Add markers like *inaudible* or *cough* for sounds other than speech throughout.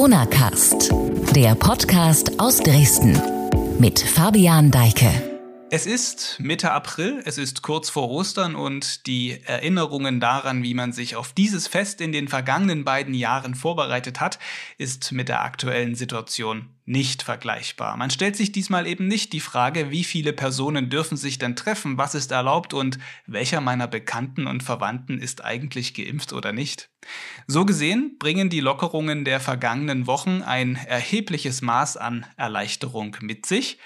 Corona Cast, der Podcast aus Dresden mit Fabian Deike. Es ist Mitte April, es ist kurz vor Ostern und die Erinnerungen daran, wie man sich auf dieses Fest in den vergangenen beiden Jahren vorbereitet hat, ist mit der aktuellen Situation nicht vergleichbar. Man stellt sich diesmal eben nicht die Frage, wie viele Personen dürfen sich denn treffen, was ist erlaubt und welcher meiner Bekannten und Verwandten ist eigentlich geimpft oder nicht. So gesehen bringen die Lockerungen der vergangenen Wochen ein erhebliches Maß an Erleichterung mit sich,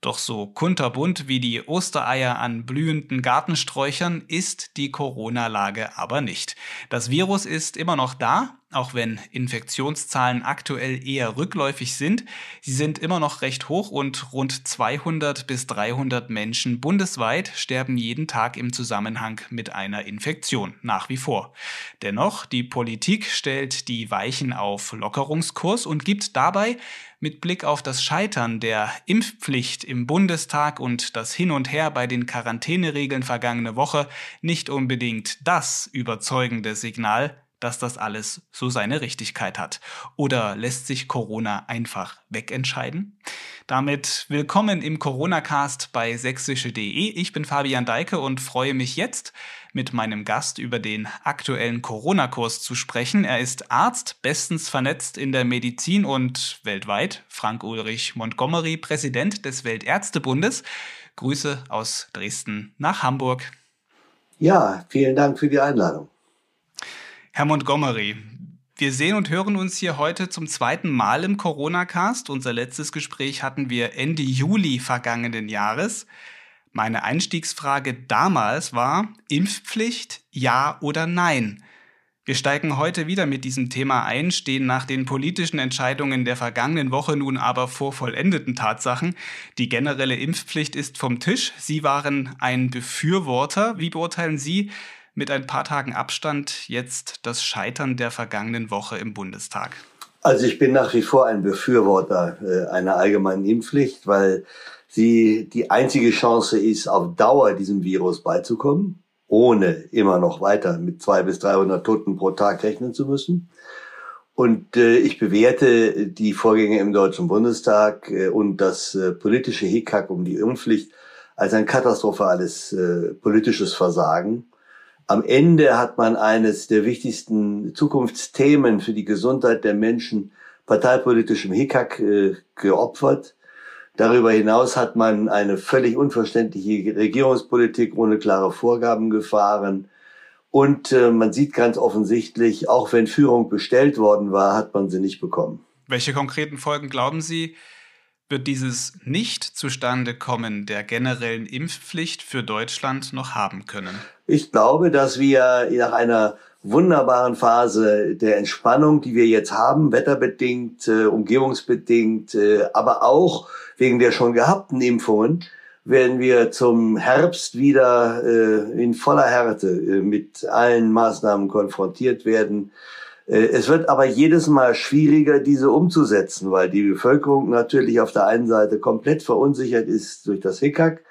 doch so kunterbunt wie die Ostereier an blühenden Gartensträuchern ist die Corona-Lage aber nicht. Das Virus ist immer noch da, auch wenn Infektionszahlen aktuell eher rückläufig sind. Sie sind immer noch recht hoch und rund 200 bis 300 Menschen bundesweit sterben jeden Tag im Zusammenhang mit einer Infektion, nach wie vor. Dennoch, die Politik stellt die Weichen auf Lockerungskurs und gibt dabei mit Blick auf das Scheitern der Impfpflicht im Bundestag und das Hin und Her bei den Quarantäneregeln vergangene Woche nicht unbedingt das überzeugende Signal, dass das alles so seine Richtigkeit hat? Oder lässt sich Corona einfach wegentscheiden? Damit willkommen im Corona-Cast bei sächsische.de. Ich bin Fabian Deike und freue mich jetzt, mit meinem Gast über den aktuellen Corona-Kurs zu sprechen. Er ist Arzt, bestens vernetzt in der Medizin und weltweit. Frank Ulrich Montgomery, Präsident des Weltärztebundes. Grüße aus Dresden nach Hamburg. Ja, vielen Dank für die Einladung. Herr Montgomery, wir sehen und hören uns hier heute zum zweiten Mal im Corona-Cast. Unser letztes Gespräch hatten wir Ende Juli vergangenen Jahres. Meine Einstiegsfrage damals war Impfpflicht, ja oder nein? Wir steigen heute wieder mit diesem Thema ein, stehen nach den politischen Entscheidungen der vergangenen Woche nun aber vor vollendeten Tatsachen. Die generelle Impfpflicht ist vom Tisch. Sie waren ein Befürworter. Wie beurteilen Sie mit ein paar Tagen Abstand jetzt das Scheitern der vergangenen Woche im Bundestag? Also ich bin nach wie vor ein Befürworter äh, einer allgemeinen Impfpflicht, weil sie die einzige Chance ist, auf Dauer diesem Virus beizukommen, ohne immer noch weiter mit zwei bis 300 Toten pro Tag rechnen zu müssen. Und äh, ich bewerte die Vorgänge im Deutschen Bundestag äh, und das äh, politische Hickhack um die Impfpflicht als ein katastrophales äh, politisches Versagen am Ende hat man eines der wichtigsten Zukunftsthemen für die Gesundheit der Menschen parteipolitischem Hickhack äh, geopfert. Darüber hinaus hat man eine völlig unverständliche Regierungspolitik ohne klare Vorgaben gefahren. Und äh, man sieht ganz offensichtlich, auch wenn Führung bestellt worden war, hat man sie nicht bekommen. Welche konkreten Folgen glauben Sie, wird dieses Nicht-Zustande-Kommen der generellen Impfpflicht für Deutschland noch haben können? Ich glaube, dass wir nach einer wunderbaren Phase der Entspannung, die wir jetzt haben, wetterbedingt, äh, umgebungsbedingt, äh, aber auch wegen der schon gehabten Impfungen, werden wir zum Herbst wieder äh, in voller Härte äh, mit allen Maßnahmen konfrontiert werden, äh, es wird aber jedes Mal schwieriger, diese umzusetzen, weil die Bevölkerung natürlich auf der einen Seite komplett verunsichert ist durch das Hickhack,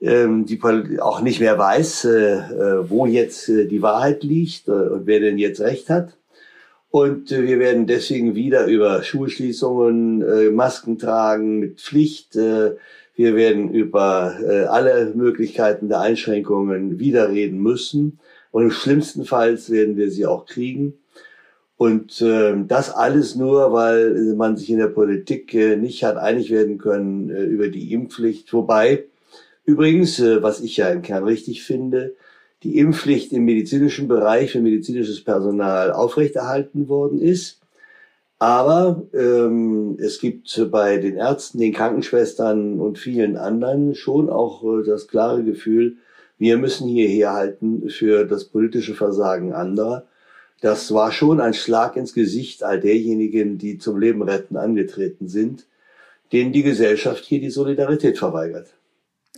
die auch nicht mehr weiß, äh, äh, wo jetzt die Wahrheit liegt und wer denn jetzt recht hat. Und wir werden deswegen wieder über Schulschließungen, Masken tragen mit Pflicht, wir werden über alle Möglichkeiten der Einschränkungen wieder reden müssen. Und im schlimmsten Fall werden wir sie auch kriegen. Und äh, das alles nur, weil man sich in der Politik äh, nicht hat einig werden können äh, über die Impfpflicht. Wobei, übrigens, äh, was ich ja im Kern richtig finde, die Impfpflicht im medizinischen Bereich für medizinisches Personal aufrechterhalten worden ist. Aber ähm, es gibt bei den Ärzten, den Krankenschwestern und vielen anderen schon auch äh, das klare Gefühl, wir müssen hier herhalten für das politische Versagen anderer das war schon ein Schlag ins Gesicht all derjenigen, die zum Leben retten angetreten sind, denen die Gesellschaft hier die Solidarität verweigert.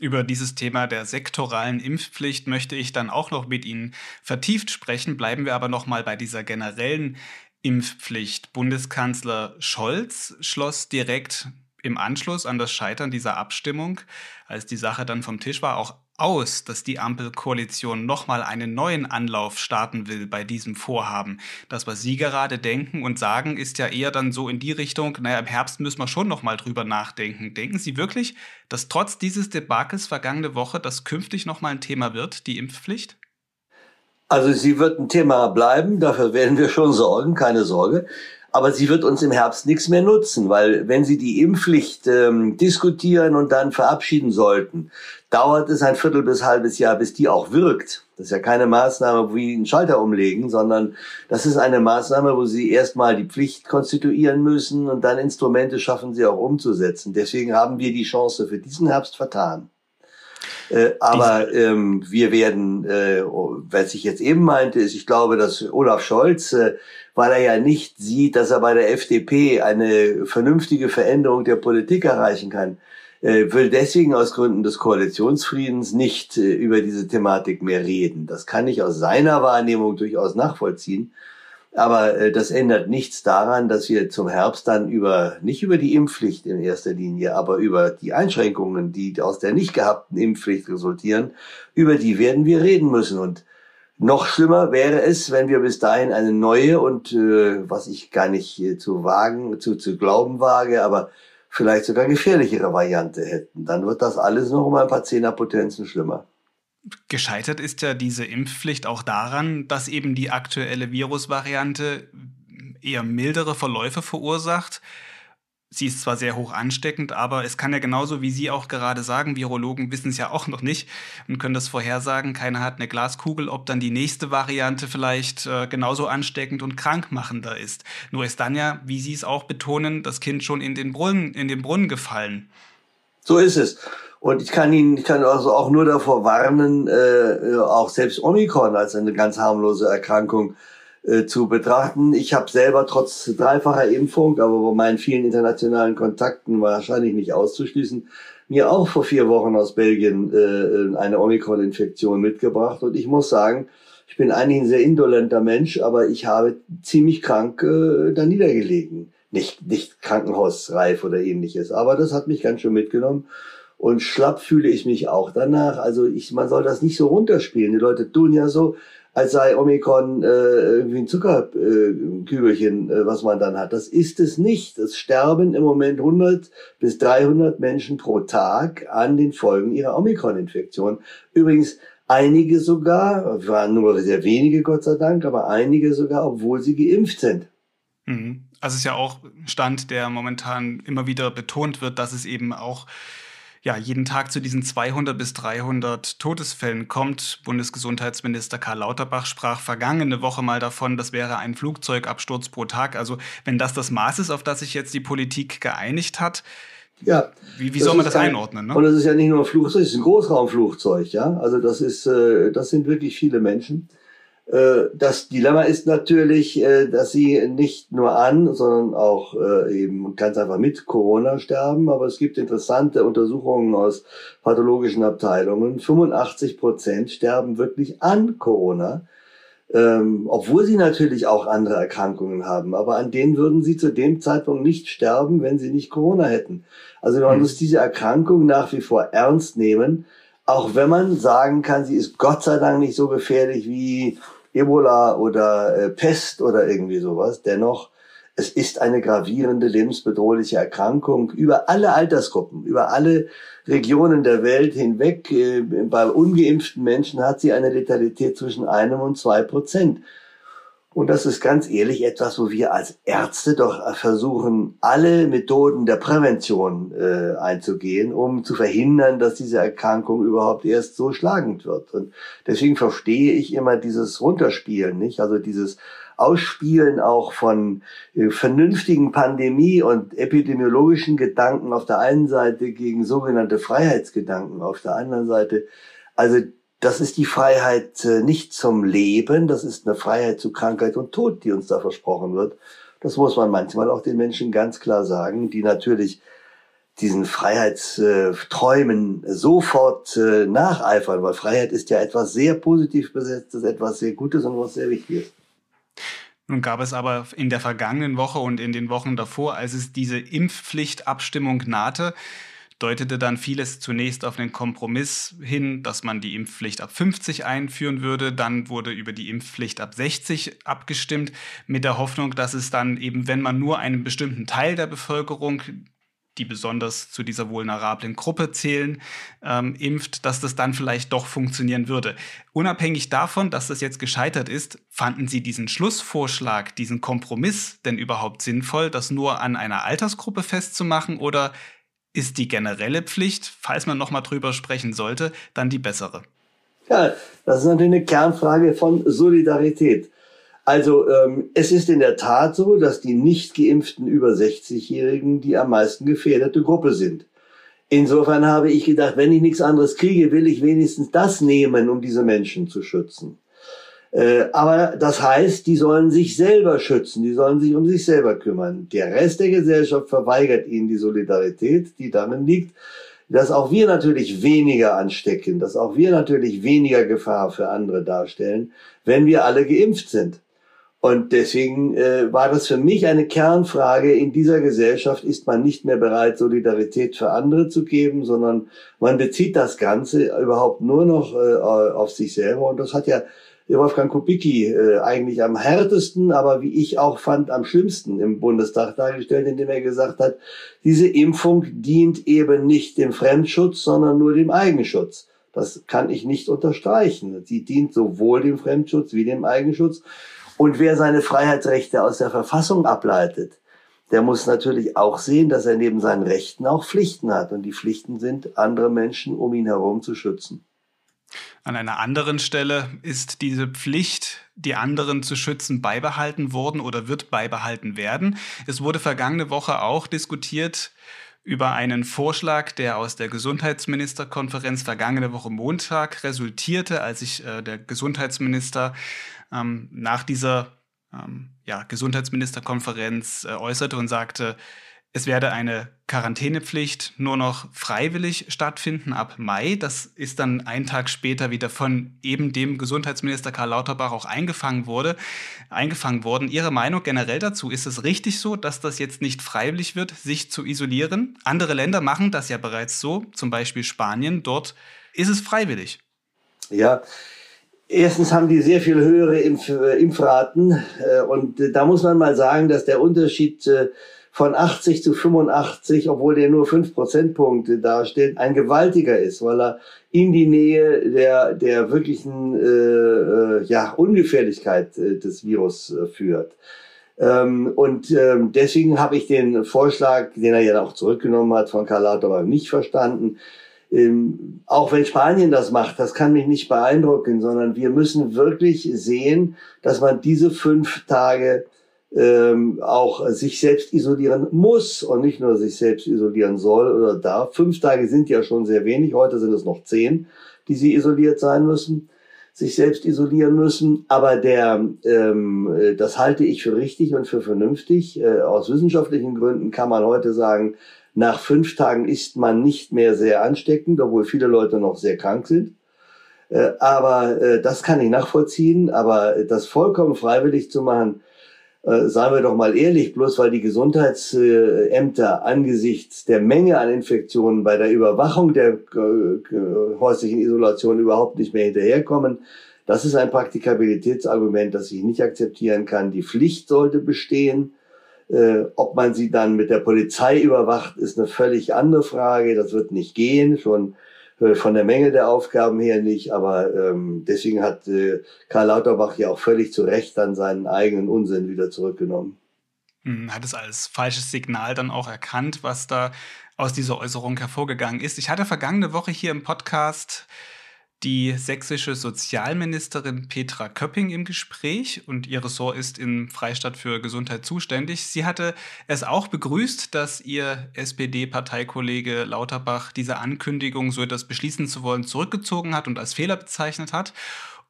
Über dieses Thema der sektoralen Impfpflicht möchte ich dann auch noch mit Ihnen vertieft sprechen. Bleiben wir aber noch mal bei dieser generellen Impfpflicht. Bundeskanzler Scholz schloss direkt im Anschluss an das Scheitern dieser Abstimmung, als die Sache dann vom Tisch war, auch aus, dass die Ampelkoalition nochmal einen neuen Anlauf starten will bei diesem Vorhaben? Das, was Sie gerade denken und sagen, ist ja eher dann so in die Richtung, naja, im Herbst müssen wir schon nochmal drüber nachdenken. Denken Sie wirklich, dass trotz dieses Debakels vergangene Woche das künftig nochmal ein Thema wird, die Impfpflicht? Also sie wird ein Thema bleiben, dafür werden wir schon sorgen, keine Sorge. Aber sie wird uns im Herbst nichts mehr nutzen, weil wenn Sie die Impfpflicht ähm, diskutieren und dann verabschieden sollten, dauert es ein Viertel bis halbes Jahr, bis die auch wirkt. Das ist ja keine Maßnahme wie einen Schalter umlegen, sondern das ist eine Maßnahme, wo Sie erstmal die Pflicht konstituieren müssen und dann Instrumente schaffen, sie auch umzusetzen. Deswegen haben wir die Chance für diesen Herbst vertan. Äh, aber ähm, wir werden, äh, was ich jetzt eben meinte, ist, ich glaube, dass Olaf Scholz äh, weil er ja nicht sieht, dass er bei der FDP eine vernünftige Veränderung der Politik erreichen kann, äh, will deswegen aus Gründen des Koalitionsfriedens nicht äh, über diese Thematik mehr reden. Das kann ich aus seiner Wahrnehmung durchaus nachvollziehen. Aber äh, das ändert nichts daran, dass wir zum Herbst dann über, nicht über die Impfpflicht in erster Linie, aber über die Einschränkungen, die aus der nicht gehabten Impfpflicht resultieren, über die werden wir reden müssen. Und noch schlimmer wäre es, wenn wir bis dahin eine neue und äh, was ich gar nicht zu wagen, zu, zu glauben wage, aber vielleicht sogar gefährlichere Variante hätten. Dann wird das alles noch um ein paar Zehnerpotenzen schlimmer. Gescheitert ist ja diese Impfpflicht auch daran, dass eben die aktuelle Virusvariante eher mildere Verläufe verursacht sie ist zwar sehr hoch ansteckend, aber es kann ja genauso wie Sie auch gerade sagen, Virologen wissen es ja auch noch nicht und können das vorhersagen. Keiner hat eine Glaskugel, ob dann die nächste Variante vielleicht äh, genauso ansteckend und krankmachender ist. Nur ist dann ja, wie Sie es auch betonen, das Kind schon in den Brunnen, in den Brunnen gefallen. So ist es. Und ich kann Ihnen, ich kann also auch nur davor warnen, äh, auch selbst Omikron als eine ganz harmlose Erkrankung äh, zu betrachten. Ich habe selber trotz dreifacher Impfung, aber bei meinen vielen internationalen Kontakten wahrscheinlich nicht auszuschließen, mir auch vor vier Wochen aus Belgien äh, eine Omikron-Infektion mitgebracht. Und ich muss sagen, ich bin eigentlich ein sehr indolenter Mensch, aber ich habe ziemlich krank äh, da niedergelegen. Nicht, nicht krankenhausreif oder ähnliches, aber das hat mich ganz schön mitgenommen. Und schlapp fühle ich mich auch danach. Also ich, man soll das nicht so runterspielen. Die Leute tun ja so, als sei Omikron äh, irgendwie ein Zuckerkügelchen, äh, was man dann hat. Das ist es nicht. Es sterben im Moment 100 bis 300 Menschen pro Tag an den Folgen ihrer Omikron-Infektion. Übrigens einige sogar, waren nur sehr wenige Gott sei Dank, aber einige sogar, obwohl sie geimpft sind. Mhm. Also es ist ja auch Stand, der momentan immer wieder betont wird, dass es eben auch ja, jeden Tag zu diesen 200 bis 300 Todesfällen kommt. Bundesgesundheitsminister Karl Lauterbach sprach vergangene Woche mal davon, das wäre ein Flugzeugabsturz pro Tag. Also wenn das das Maß ist, auf das sich jetzt die Politik geeinigt hat, ja, wie, wie soll man das ein, einordnen? Ne? Und das ist ja nicht nur ein Flugzeug, es ist ein Großraumflugzeug, ja. Also das ist, äh, das sind wirklich viele Menschen. Äh, das Dilemma ist natürlich, äh, dass sie nicht nur an, sondern auch äh, eben ganz einfach mit Corona sterben. Aber es gibt interessante Untersuchungen aus pathologischen Abteilungen. 85 Prozent sterben wirklich an Corona. Ähm, obwohl sie natürlich auch andere Erkrankungen haben, aber an denen würden sie zu dem Zeitpunkt nicht sterben, wenn sie nicht Corona hätten. Also man mhm. muss diese Erkrankung nach wie vor ernst nehmen, auch wenn man sagen kann, sie ist Gott sei Dank nicht so gefährlich wie Ebola oder äh, Pest oder irgendwie sowas. Dennoch, es ist eine gravierende lebensbedrohliche Erkrankung über alle Altersgruppen, über alle Regionen der Welt hinweg. Äh, bei ungeimpften Menschen hat sie eine Letalität zwischen einem und zwei Prozent. Und das ist ganz ehrlich etwas, wo wir als Ärzte doch versuchen, alle Methoden der Prävention äh, einzugehen, um zu verhindern, dass diese Erkrankung überhaupt erst so schlagend wird. Und deswegen verstehe ich immer dieses Runterspielen, nicht? Also dieses Ausspielen auch von äh, vernünftigen Pandemie- und epidemiologischen Gedanken auf der einen Seite gegen sogenannte Freiheitsgedanken auf der anderen Seite. Also das ist die Freiheit äh, nicht zum Leben, das ist eine Freiheit zu Krankheit und Tod, die uns da versprochen wird. Das muss man manchmal auch den Menschen ganz klar sagen, die natürlich diesen Freiheitsträumen sofort äh, nacheifern, weil Freiheit ist ja etwas sehr positiv besetztes, etwas sehr Gutes und was sehr Wichtiges. Nun gab es aber in der vergangenen Woche und in den Wochen davor, als es diese Impfpflichtabstimmung nahte, deutete dann vieles zunächst auf den Kompromiss hin, dass man die Impfpflicht ab 50 einführen würde. Dann wurde über die Impfpflicht ab 60 abgestimmt, mit der Hoffnung, dass es dann eben, wenn man nur einen bestimmten Teil der Bevölkerung die besonders zu dieser vulnerablen Gruppe zählen, ähm, impft, dass das dann vielleicht doch funktionieren würde. Unabhängig davon, dass das jetzt gescheitert ist, fanden Sie diesen Schlussvorschlag, diesen Kompromiss denn überhaupt sinnvoll, das nur an einer Altersgruppe festzumachen oder ist die generelle Pflicht, falls man nochmal drüber sprechen sollte, dann die bessere? Ja, das ist natürlich eine Kernfrage von Solidarität. Also ähm, es ist in der Tat so, dass die nicht geimpften über 60-Jährigen die am meisten gefährdete Gruppe sind. Insofern habe ich gedacht, wenn ich nichts anderes kriege, will ich wenigstens das nehmen, um diese Menschen zu schützen. Äh, aber das heißt, die sollen sich selber schützen, die sollen sich um sich selber kümmern. Der Rest der Gesellschaft verweigert ihnen die Solidarität, die darin liegt, dass auch wir natürlich weniger anstecken, dass auch wir natürlich weniger Gefahr für andere darstellen, wenn wir alle geimpft sind. Und deswegen äh, war das für mich eine Kernfrage. In dieser Gesellschaft ist man nicht mehr bereit, Solidarität für andere zu geben, sondern man bezieht das Ganze überhaupt nur noch äh, auf sich selber. Und das hat ja Wolfgang Kubicki äh, eigentlich am härtesten, aber wie ich auch fand, am schlimmsten im Bundestag dargestellt, indem er gesagt hat, diese Impfung dient eben nicht dem Fremdschutz, sondern nur dem Eigenschutz. Das kann ich nicht unterstreichen. Sie dient sowohl dem Fremdschutz wie dem Eigenschutz. Und wer seine Freiheitsrechte aus der Verfassung ableitet, der muss natürlich auch sehen, dass er neben seinen Rechten auch Pflichten hat. Und die Pflichten sind, andere Menschen um ihn herum zu schützen. An einer anderen Stelle ist diese Pflicht, die anderen zu schützen, beibehalten worden oder wird beibehalten werden. Es wurde vergangene Woche auch diskutiert über einen Vorschlag, der aus der Gesundheitsministerkonferenz vergangene Woche Montag resultierte, als sich äh, der Gesundheitsminister ähm, nach dieser ähm, ja, Gesundheitsministerkonferenz äh, äußerte und sagte, es werde eine Quarantänepflicht nur noch freiwillig stattfinden ab Mai. Das ist dann einen Tag später wieder von eben dem Gesundheitsminister Karl Lauterbach auch eingefangen wurde, eingefangen worden. Ihre Meinung generell dazu, ist es richtig so, dass das jetzt nicht freiwillig wird, sich zu isolieren? Andere Länder machen das ja bereits so, zum Beispiel Spanien. Dort ist es freiwillig. Ja, Erstens haben die sehr viel höhere Impf Impfraten äh, und da muss man mal sagen, dass der Unterschied äh, von 80 zu 85, obwohl der nur 5 Prozentpunkte darstellt, ein gewaltiger ist, weil er in die Nähe der, der wirklichen äh, äh, ja, Ungefährlichkeit äh, des Virus äh, führt. Ähm, und ähm, deswegen habe ich den Vorschlag, den er ja auch zurückgenommen hat, von Karl Lauterbach nicht verstanden, ähm, auch wenn Spanien das macht, das kann mich nicht beeindrucken, sondern wir müssen wirklich sehen, dass man diese fünf Tage ähm, auch sich selbst isolieren muss und nicht nur sich selbst isolieren soll oder darf. Fünf Tage sind ja schon sehr wenig, heute sind es noch zehn, die sie isoliert sein müssen, sich selbst isolieren müssen. Aber der, ähm, das halte ich für richtig und für vernünftig. Äh, aus wissenschaftlichen Gründen kann man heute sagen, nach fünf Tagen ist man nicht mehr sehr ansteckend, obwohl viele Leute noch sehr krank sind. Äh, aber äh, das kann ich nachvollziehen. Aber das vollkommen freiwillig zu machen, äh, seien wir doch mal ehrlich, bloß weil die Gesundheitsämter angesichts der Menge an Infektionen bei der Überwachung der häuslichen Isolation überhaupt nicht mehr hinterherkommen, das ist ein Praktikabilitätsargument, das ich nicht akzeptieren kann. Die Pflicht sollte bestehen. Äh, ob man sie dann mit der Polizei überwacht, ist eine völlig andere Frage. Das wird nicht gehen, schon äh, von der Menge der Aufgaben her nicht. Aber ähm, deswegen hat äh, Karl Lauterbach ja auch völlig zu Recht dann seinen eigenen Unsinn wieder zurückgenommen. Hm, hat es als falsches Signal dann auch erkannt, was da aus dieser Äußerung hervorgegangen ist. Ich hatte vergangene Woche hier im Podcast die sächsische Sozialministerin Petra Köpping im Gespräch und ihr Ressort ist im Freistaat für Gesundheit zuständig. Sie hatte es auch begrüßt, dass ihr SPD-Parteikollege Lauterbach diese Ankündigung, so etwas beschließen zu wollen, zurückgezogen hat und als Fehler bezeichnet hat.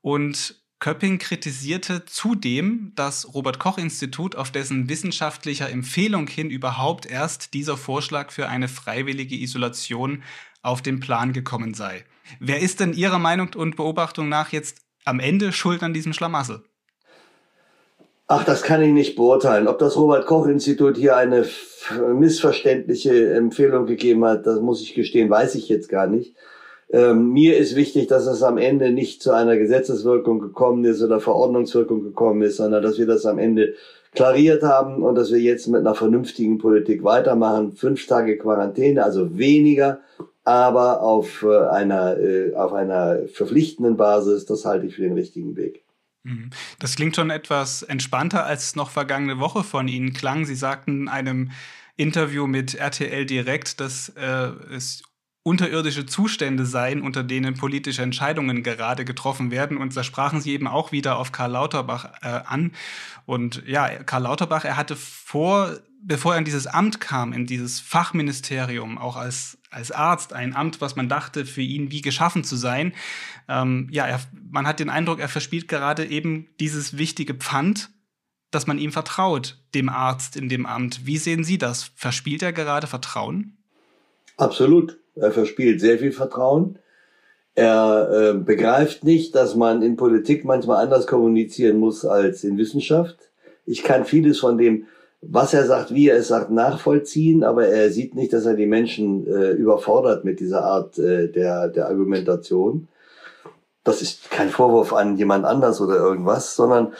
Und Köpping kritisierte zudem das Robert Koch Institut, auf dessen wissenschaftlicher Empfehlung hin überhaupt erst dieser Vorschlag für eine freiwillige Isolation auf den Plan gekommen sei. Wer ist denn Ihrer Meinung und Beobachtung nach jetzt am Ende schuld an diesem Schlamassel? Ach, das kann ich nicht beurteilen. Ob das Robert Koch Institut hier eine missverständliche Empfehlung gegeben hat, das muss ich gestehen, weiß ich jetzt gar nicht. Ähm, mir ist wichtig, dass es am Ende nicht zu einer Gesetzeswirkung gekommen ist oder Verordnungswirkung gekommen ist, sondern dass wir das am Ende klariert haben und dass wir jetzt mit einer vernünftigen Politik weitermachen. Fünf Tage Quarantäne, also weniger, aber auf äh, einer, äh, auf einer verpflichtenden Basis, das halte ich für den richtigen Weg. Mhm. Das klingt schon etwas entspannter, als es noch vergangene Woche von Ihnen klang. Sie sagten in einem Interview mit RTL Direkt, dass äh, es unterirdische Zustände seien, unter denen politische Entscheidungen gerade getroffen werden. Und da sprachen Sie eben auch wieder auf Karl Lauterbach äh, an. Und ja, Karl Lauterbach, er hatte vor, bevor er in dieses Amt kam, in dieses Fachministerium, auch als, als Arzt, ein Amt, was man dachte, für ihn wie geschaffen zu sein. Ähm, ja, er, man hat den Eindruck, er verspielt gerade eben dieses wichtige Pfand, dass man ihm vertraut, dem Arzt in dem Amt. Wie sehen Sie das? Verspielt er gerade Vertrauen? Absolut. Er verspielt sehr viel Vertrauen. Er äh, begreift nicht, dass man in Politik manchmal anders kommunizieren muss als in Wissenschaft. Ich kann vieles von dem, was er sagt, wie er es sagt, nachvollziehen, aber er sieht nicht, dass er die Menschen äh, überfordert mit dieser Art äh, der, der Argumentation. Das ist kein Vorwurf an jemand anders oder irgendwas, sondern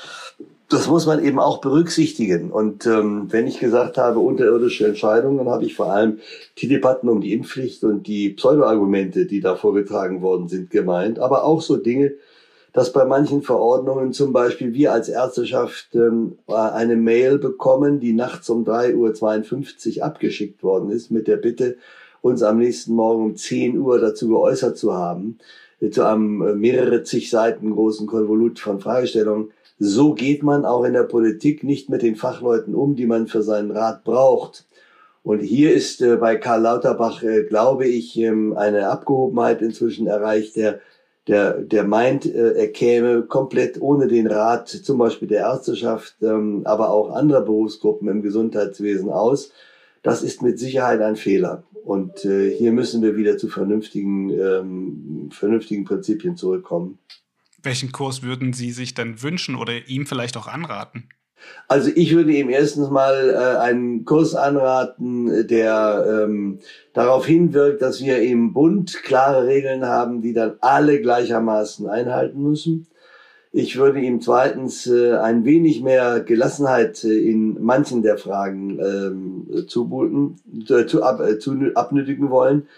das muss man eben auch berücksichtigen. Und ähm, wenn ich gesagt habe, unterirdische Entscheidungen, dann habe ich vor allem die Debatten um die Impfpflicht und die Pseudo-Argumente, die da vorgetragen worden sind, gemeint. Aber auch so Dinge, dass bei manchen Verordnungen zum Beispiel wir als Ärzteschaft ähm, eine Mail bekommen, die nachts um 3.52 Uhr abgeschickt worden ist, mit der Bitte, uns am nächsten Morgen um 10 Uhr dazu geäußert zu haben, zu einem äh, mehrere zig Seiten großen Konvolut von Fragestellungen so geht man auch in der Politik nicht mit den Fachleuten um, die man für seinen Rat braucht. Und hier ist äh, bei Karl Lauterbach, äh, glaube ich, ähm, eine Abgehobenheit inzwischen erreicht, der, der, der meint, äh, er käme komplett ohne den Rat, zum Beispiel der Ärzteschaft, ähm, aber auch anderer Berufsgruppen im Gesundheitswesen aus. Das ist mit Sicherheit ein Fehler. Und äh, hier müssen wir wieder zu vernünftigen, ähm, vernünftigen Prinzipien zurückkommen. Welchen Kurs würden Sie sich denn wünschen oder ihm vielleicht auch anraten? Also ich würde ihm erstens mal äh, einen Kurs anraten, der ähm, darauf hinwirkt, dass wir im Bund klare Regeln haben, die dann alle gleichermaßen einhalten müssen. Ich würde ihm zweitens äh, ein wenig mehr Gelassenheit äh, in manchen der Fragen ähm, zubuten, äh, zu, ab, äh, zu, abnötigen wollen.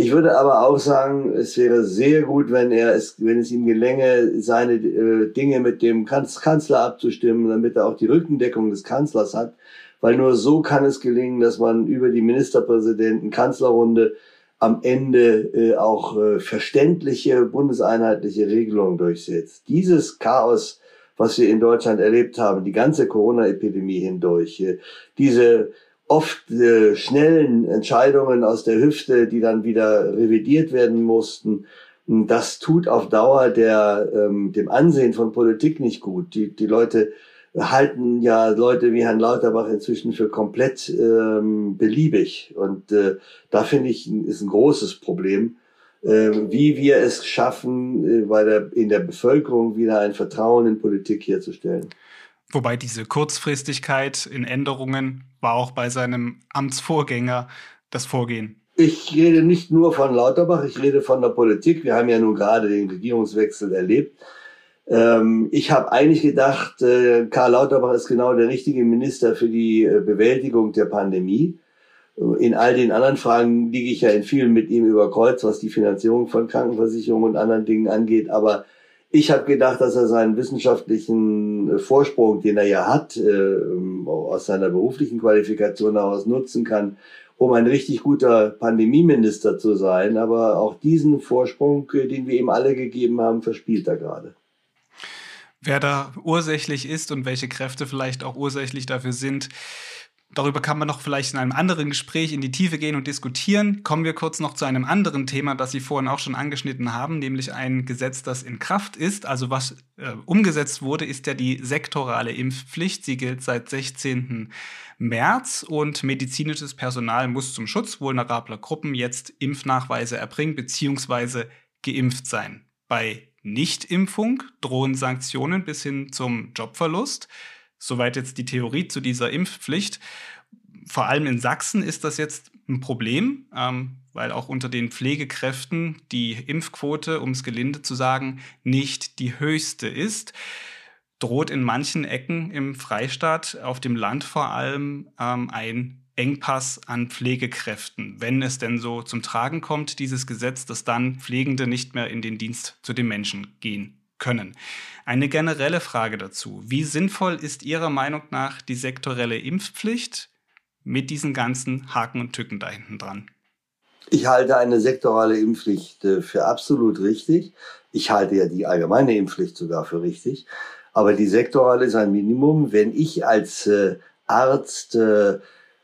Ich würde aber auch sagen, es wäre sehr gut, wenn er es, wenn es ihm gelänge, seine äh, Dinge mit dem Kanzler abzustimmen, damit er auch die Rückendeckung des Kanzlers hat, weil nur so kann es gelingen, dass man über die Ministerpräsidenten Kanzlerrunde am Ende äh, auch äh, verständliche bundeseinheitliche Regelungen durchsetzt. Dieses Chaos, was wir in Deutschland erlebt haben, die ganze Corona-Epidemie hindurch, äh, diese oft äh, schnellen Entscheidungen aus der Hüfte, die dann wieder revidiert werden mussten. Das tut auf Dauer der, ähm, dem Ansehen von Politik nicht gut. Die, die Leute halten ja Leute wie Herrn Lauterbach inzwischen für komplett ähm, beliebig. Und äh, da finde ich, ist ein großes Problem, äh, wie wir es schaffen, äh, bei der, in der Bevölkerung wieder ein Vertrauen in Politik herzustellen. Wobei diese Kurzfristigkeit in Änderungen war auch bei seinem Amtsvorgänger das Vorgehen. Ich rede nicht nur von Lauterbach, ich rede von der Politik. Wir haben ja nun gerade den Regierungswechsel erlebt. Ähm, ich habe eigentlich gedacht, äh, Karl Lauterbach ist genau der richtige Minister für die äh, Bewältigung der Pandemie. In all den anderen Fragen liege ich ja in vielen mit ihm über Kreuz, was die Finanzierung von Krankenversicherungen und anderen Dingen angeht. Aber ich habe gedacht, dass er seinen wissenschaftlichen äh, Vorsprung, den er ja hat, äh, aus seiner beruflichen Qualifikation heraus nutzen kann, um ein richtig guter Pandemieminister zu sein. Aber auch diesen Vorsprung, äh, den wir ihm alle gegeben haben, verspielt er gerade. Wer da ursächlich ist und welche Kräfte vielleicht auch ursächlich dafür sind, Darüber kann man noch vielleicht in einem anderen Gespräch in die Tiefe gehen und diskutieren. Kommen wir kurz noch zu einem anderen Thema, das Sie vorhin auch schon angeschnitten haben, nämlich ein Gesetz, das in Kraft ist. Also was äh, umgesetzt wurde, ist ja die sektorale Impfpflicht. Sie gilt seit 16. März und medizinisches Personal muss zum Schutz vulnerabler Gruppen jetzt Impfnachweise erbringen bzw. geimpft sein. Bei Nichtimpfung drohen Sanktionen bis hin zum Jobverlust. Soweit jetzt die Theorie zu dieser Impfpflicht. Vor allem in Sachsen ist das jetzt ein Problem, ähm, weil auch unter den Pflegekräften die Impfquote, um es gelinde zu sagen, nicht die höchste ist. Droht in manchen Ecken im Freistaat, auf dem Land vor allem, ähm, ein Engpass an Pflegekräften, wenn es denn so zum Tragen kommt, dieses Gesetz, dass dann Pflegende nicht mehr in den Dienst zu den Menschen gehen können. Eine generelle Frage dazu. Wie sinnvoll ist Ihrer Meinung nach die sektorelle Impfpflicht mit diesen ganzen Haken und Tücken da hinten dran? Ich halte eine sektorale Impfpflicht äh, für absolut richtig. Ich halte ja die allgemeine Impfpflicht sogar für richtig. Aber die sektorale ist ein Minimum. Wenn ich als äh, Arzt, äh,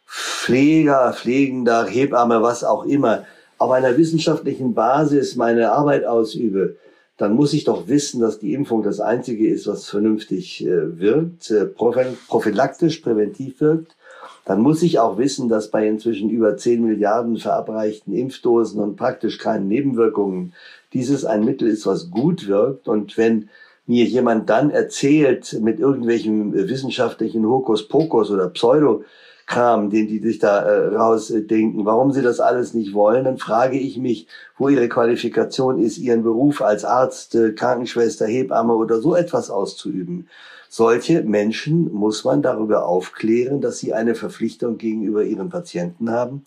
Pfleger, Pflegender, Hebamme, was auch immer, auf einer wissenschaftlichen Basis meine Arbeit ausübe, dann muss ich doch wissen, dass die Impfung das Einzige ist, was vernünftig äh, wirkt, äh, prophylaktisch, präventiv wirkt. Dann muss ich auch wissen, dass bei inzwischen über 10 Milliarden verabreichten Impfdosen und praktisch keinen Nebenwirkungen dieses ein Mittel ist, was gut wirkt. Und wenn mir jemand dann erzählt mit irgendwelchen wissenschaftlichen Hokuspokus oder Pseudo, Kram, den die sich da äh, rausdenken, warum sie das alles nicht wollen, dann frage ich mich, wo ihre Qualifikation ist, ihren Beruf als Arzt, äh, Krankenschwester, Hebamme oder so etwas auszuüben. Solche Menschen muss man darüber aufklären, dass sie eine Verpflichtung gegenüber ihren Patienten haben.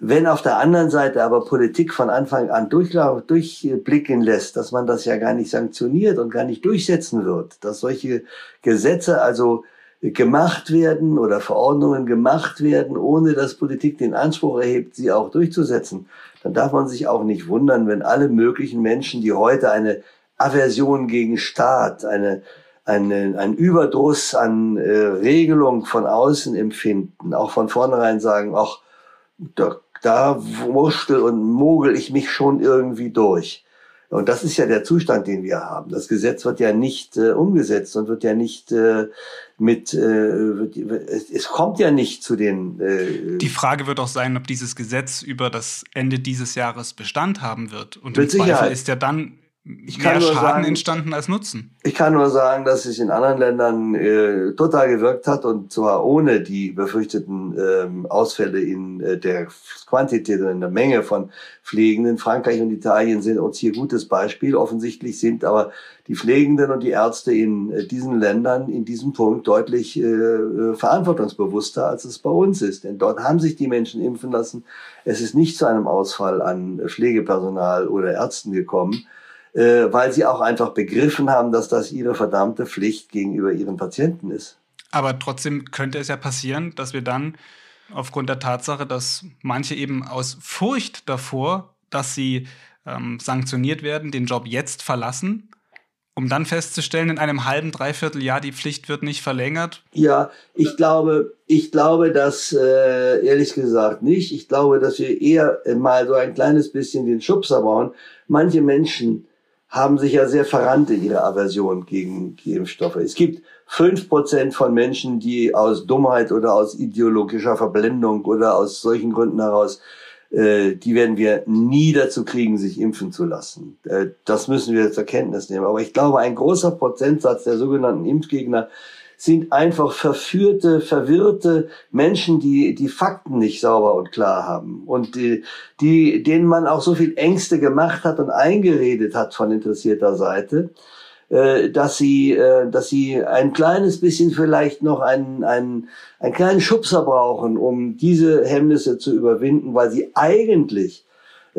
Wenn auf der anderen Seite aber Politik von Anfang an durchblicken lässt, dass man das ja gar nicht sanktioniert und gar nicht durchsetzen wird, dass solche Gesetze also gemacht werden oder Verordnungen gemacht werden, ohne dass Politik den Anspruch erhebt, sie auch durchzusetzen, dann darf man sich auch nicht wundern, wenn alle möglichen Menschen, die heute eine Aversion gegen Staat, eine, eine, ein Überdruss an äh, Regelung von außen empfinden, auch von vornherein sagen, ach, da, da wurschtel und mogel ich mich schon irgendwie durch. Und das ist ja der Zustand, den wir haben. Das Gesetz wird ja nicht äh, umgesetzt und wird ja nicht äh, mit, äh, wird, es, kommt ja nicht zu den. Äh, Die Frage wird auch sein, ob dieses Gesetz über das Ende dieses Jahres Bestand haben wird. Und im Zweifel ist ja dann ich mehr Schaden sagen, entstanden als Nutzen. Ich kann nur sagen, dass es in anderen Ländern äh, total gewirkt hat und zwar ohne die befürchteten ähm, Ausfälle in äh, der Quantität und in der Menge von Pflegenden. Frankreich und Italien sind uns hier gutes Beispiel. Offensichtlich sind aber die Pflegenden und die Ärzte in äh, diesen Ländern in diesem Punkt deutlich äh, äh verantwortungsbewusster, als es bei uns ist. Denn dort haben sich die Menschen impfen lassen. Es ist nicht zu einem Ausfall an Pflegepersonal oder Ärzten gekommen äh, weil sie auch einfach begriffen haben, dass das ihre verdammte Pflicht gegenüber ihren Patienten ist. Aber trotzdem könnte es ja passieren, dass wir dann aufgrund der Tatsache, dass manche eben aus Furcht davor, dass sie ähm, sanktioniert werden, den Job jetzt verlassen, um dann festzustellen, in einem halben, dreiviertel Jahr, die Pflicht wird nicht verlängert? Ja, ich glaube, ich glaube das äh, ehrlich gesagt nicht. Ich glaube, dass wir eher mal so ein kleines bisschen den Schubser bauen. Manche Menschen haben sich ja sehr verrannt in ihrer Aversion gegen die Impfstoffe. Es gibt fünf Prozent von Menschen, die aus Dummheit oder aus ideologischer Verblendung oder aus solchen Gründen heraus, äh, die werden wir nie dazu kriegen, sich impfen zu lassen. Äh, das müssen wir zur Kenntnis nehmen. Aber ich glaube, ein großer Prozentsatz der sogenannten Impfgegner sind einfach verführte, verwirrte Menschen, die die Fakten nicht sauber und klar haben und die, die, denen man auch so viel Ängste gemacht hat und eingeredet hat von interessierter Seite, äh, dass sie, äh, dass sie ein kleines bisschen vielleicht noch einen, einen, einen kleinen Schubser brauchen, um diese Hemmnisse zu überwinden, weil sie eigentlich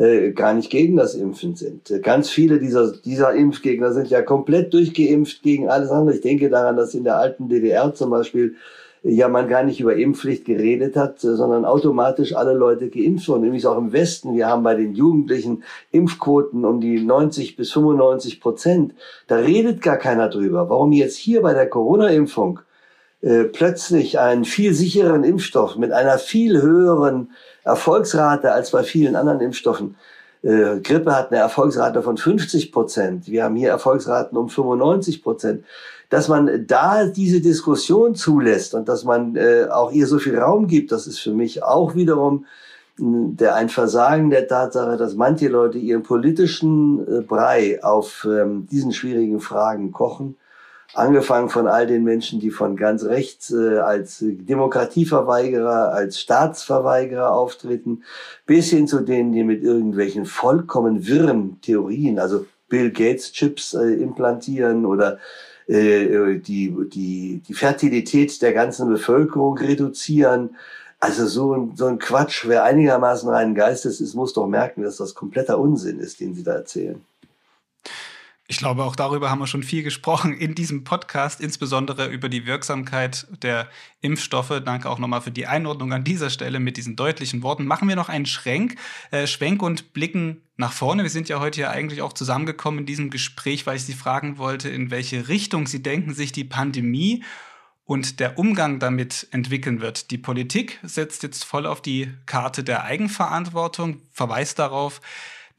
äh, gar nicht gegen das Impfen sind. Ganz viele dieser, dieser Impfgegner sind ja komplett durchgeimpft gegen alles andere. Ich denke daran, dass in der alten DDR zum Beispiel ja man gar nicht über Impfpflicht geredet hat, sondern automatisch alle Leute geimpft wurden. Nämlich auch im Westen. Wir haben bei den Jugendlichen Impfquoten um die 90 bis 95 Prozent. Da redet gar keiner drüber. Warum jetzt hier bei der Corona-Impfung äh, plötzlich einen viel sicheren Impfstoff mit einer viel höheren Erfolgsrate als bei vielen anderen Impfstoffen. Äh, Grippe hat eine Erfolgsrate von 50 Prozent. Wir haben hier Erfolgsraten um 95 Prozent. Dass man da diese Diskussion zulässt und dass man äh, auch ihr so viel Raum gibt, das ist für mich auch wiederum hm, der ein Versagen der Tatsache, dass manche Leute ihren politischen äh, Brei auf ähm, diesen schwierigen Fragen kochen angefangen von all den Menschen, die von ganz rechts äh, als Demokratieverweigerer, als Staatsverweigerer auftreten, bis hin zu denen, die mit irgendwelchen vollkommen wirren Theorien, also Bill Gates Chips äh, implantieren oder äh, die, die, die Fertilität der ganzen Bevölkerung reduzieren. Also so ein, so ein Quatsch, wer einigermaßen reinen Geistes ist, muss doch merken, dass das kompletter Unsinn ist, den sie da erzählen. Ich glaube, auch darüber haben wir schon viel gesprochen in diesem Podcast, insbesondere über die Wirksamkeit der Impfstoffe. Danke auch nochmal für die Einordnung an dieser Stelle mit diesen deutlichen Worten. Machen wir noch einen Schwenk, äh, Schwenk und blicken nach vorne. Wir sind ja heute ja eigentlich auch zusammengekommen in diesem Gespräch, weil ich Sie fragen wollte, in welche Richtung Sie denken, sich die Pandemie und der Umgang damit entwickeln wird. Die Politik setzt jetzt voll auf die Karte der Eigenverantwortung, verweist darauf,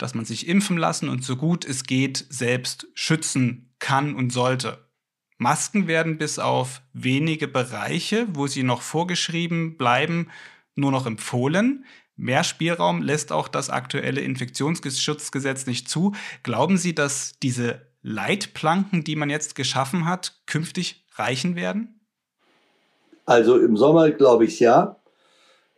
dass man sich impfen lassen und so gut es geht selbst schützen kann und sollte. Masken werden bis auf wenige Bereiche, wo sie noch vorgeschrieben bleiben, nur noch empfohlen. Mehr Spielraum lässt auch das aktuelle Infektionsschutzgesetz nicht zu. Glauben Sie, dass diese Leitplanken, die man jetzt geschaffen hat, künftig reichen werden? Also im Sommer glaube ich ja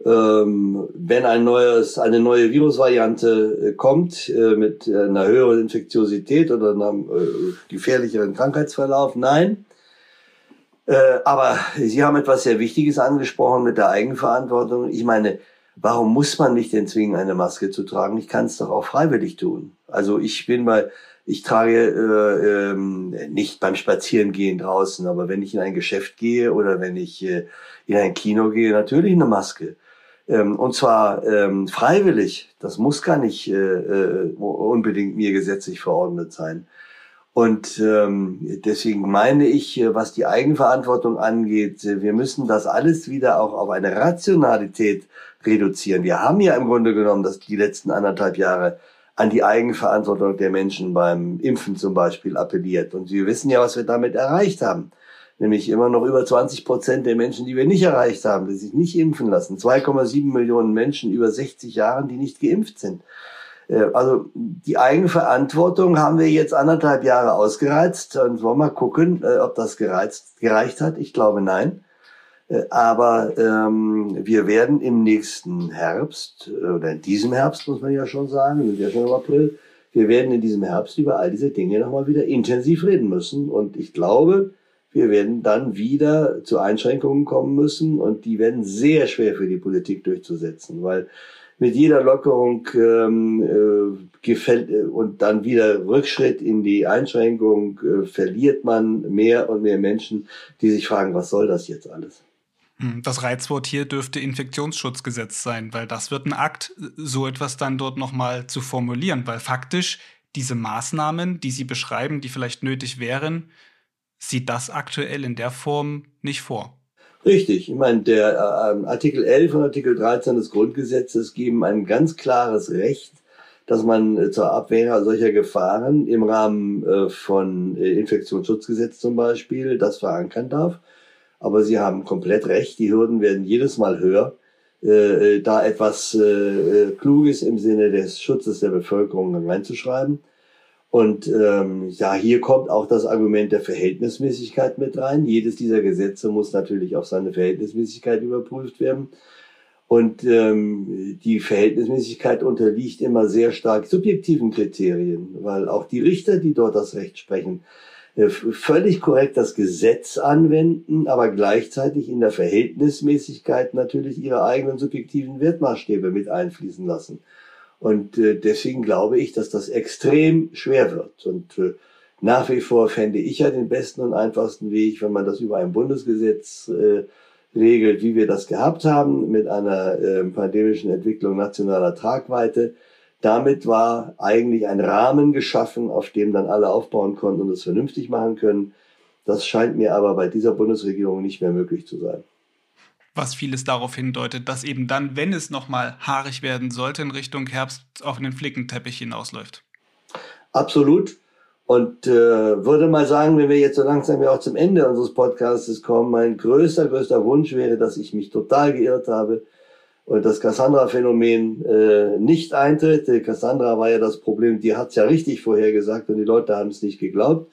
ähm, wenn ein neues, eine neue Virusvariante äh, kommt äh, mit einer höheren Infektiosität oder einem äh, gefährlicheren Krankheitsverlauf, nein. Äh, aber Sie haben etwas sehr Wichtiges angesprochen mit der Eigenverantwortung. Ich meine, warum muss man mich denn zwingen, eine Maske zu tragen? Ich kann es doch auch freiwillig tun. Also ich bin bei, ich trage äh, ähm, nicht beim Spazierengehen draußen, aber wenn ich in ein Geschäft gehe oder wenn ich äh, in ein Kino gehe, natürlich eine Maske. Ähm, und zwar ähm, freiwillig. Das muss gar nicht äh, äh, unbedingt mir gesetzlich verordnet sein. Und ähm, deswegen meine ich, äh, was die Eigenverantwortung angeht, äh, wir müssen das alles wieder auch auf eine Rationalität reduzieren. Wir haben ja im Grunde genommen das die letzten anderthalb Jahre an die Eigenverantwortung der Menschen beim Impfen zum Beispiel appelliert. Und wir wissen ja, was wir damit erreicht haben nämlich immer noch über 20 Prozent der Menschen, die wir nicht erreicht haben, die sich nicht impfen lassen. 2,7 Millionen Menschen über 60 Jahren, die nicht geimpft sind. Äh, also die Eigenverantwortung haben wir jetzt anderthalb Jahre ausgereizt und wollen mal gucken, äh, ob das gereizt, gereicht hat. Ich glaube nein. Äh, aber ähm, wir werden im nächsten Herbst, oder in diesem Herbst muss man ja schon sagen, wir sind ja schon im April, wir werden in diesem Herbst über all diese Dinge nochmal wieder intensiv reden müssen. Und ich glaube, wir werden dann wieder zu Einschränkungen kommen müssen und die werden sehr schwer für die Politik durchzusetzen, weil mit jeder Lockerung ähm, äh, gefällt äh, und dann wieder Rückschritt in die Einschränkung äh, verliert man mehr und mehr Menschen, die sich fragen, was soll das jetzt alles? Hm, das Reizwort hier dürfte Infektionsschutzgesetz sein, weil das wird ein Akt, so etwas dann dort nochmal zu formulieren, weil faktisch diese Maßnahmen, die Sie beschreiben, die vielleicht nötig wären, sieht das aktuell in der Form nicht vor. Richtig. Ich meine, der äh, Artikel 11 und Artikel 13 des Grundgesetzes geben ein ganz klares Recht, dass man äh, zur Abwehr solcher Gefahren im Rahmen äh, von äh, Infektionsschutzgesetz zum Beispiel das verankern darf. Aber Sie haben komplett recht, die Hürden werden jedes Mal höher, äh, äh, da etwas äh, Kluges im Sinne des Schutzes der Bevölkerung reinzuschreiben. Und ähm, ja, hier kommt auch das Argument der Verhältnismäßigkeit mit rein. Jedes dieser Gesetze muss natürlich auf seine Verhältnismäßigkeit überprüft werden. Und ähm, die Verhältnismäßigkeit unterliegt immer sehr stark subjektiven Kriterien, weil auch die Richter, die dort das Recht sprechen, äh, völlig korrekt das Gesetz anwenden, aber gleichzeitig in der Verhältnismäßigkeit natürlich ihre eigenen subjektiven Wertmaßstäbe mit einfließen lassen. Und äh, deswegen glaube ich, dass das extrem schwer wird. Und äh, nach wie vor fände ich ja den besten und einfachsten Weg, wenn man das über ein Bundesgesetz äh, regelt, wie wir das gehabt haben, mit einer äh, pandemischen Entwicklung nationaler Tragweite. Damit war eigentlich ein Rahmen geschaffen, auf dem dann alle aufbauen konnten und es vernünftig machen können. Das scheint mir aber bei dieser Bundesregierung nicht mehr möglich zu sein was vieles darauf hindeutet, dass eben dann, wenn es nochmal haarig werden sollte, in Richtung Herbst auf einen Flickenteppich hinausläuft. Absolut. Und äh, würde mal sagen, wenn wir jetzt so langsam ja auch zum Ende unseres Podcasts kommen, mein größter, größter Wunsch wäre, dass ich mich total geirrt habe und das Cassandra-Phänomen äh, nicht eintritt. Cassandra war ja das Problem, die hat's ja richtig vorhergesagt und die Leute haben es nicht geglaubt.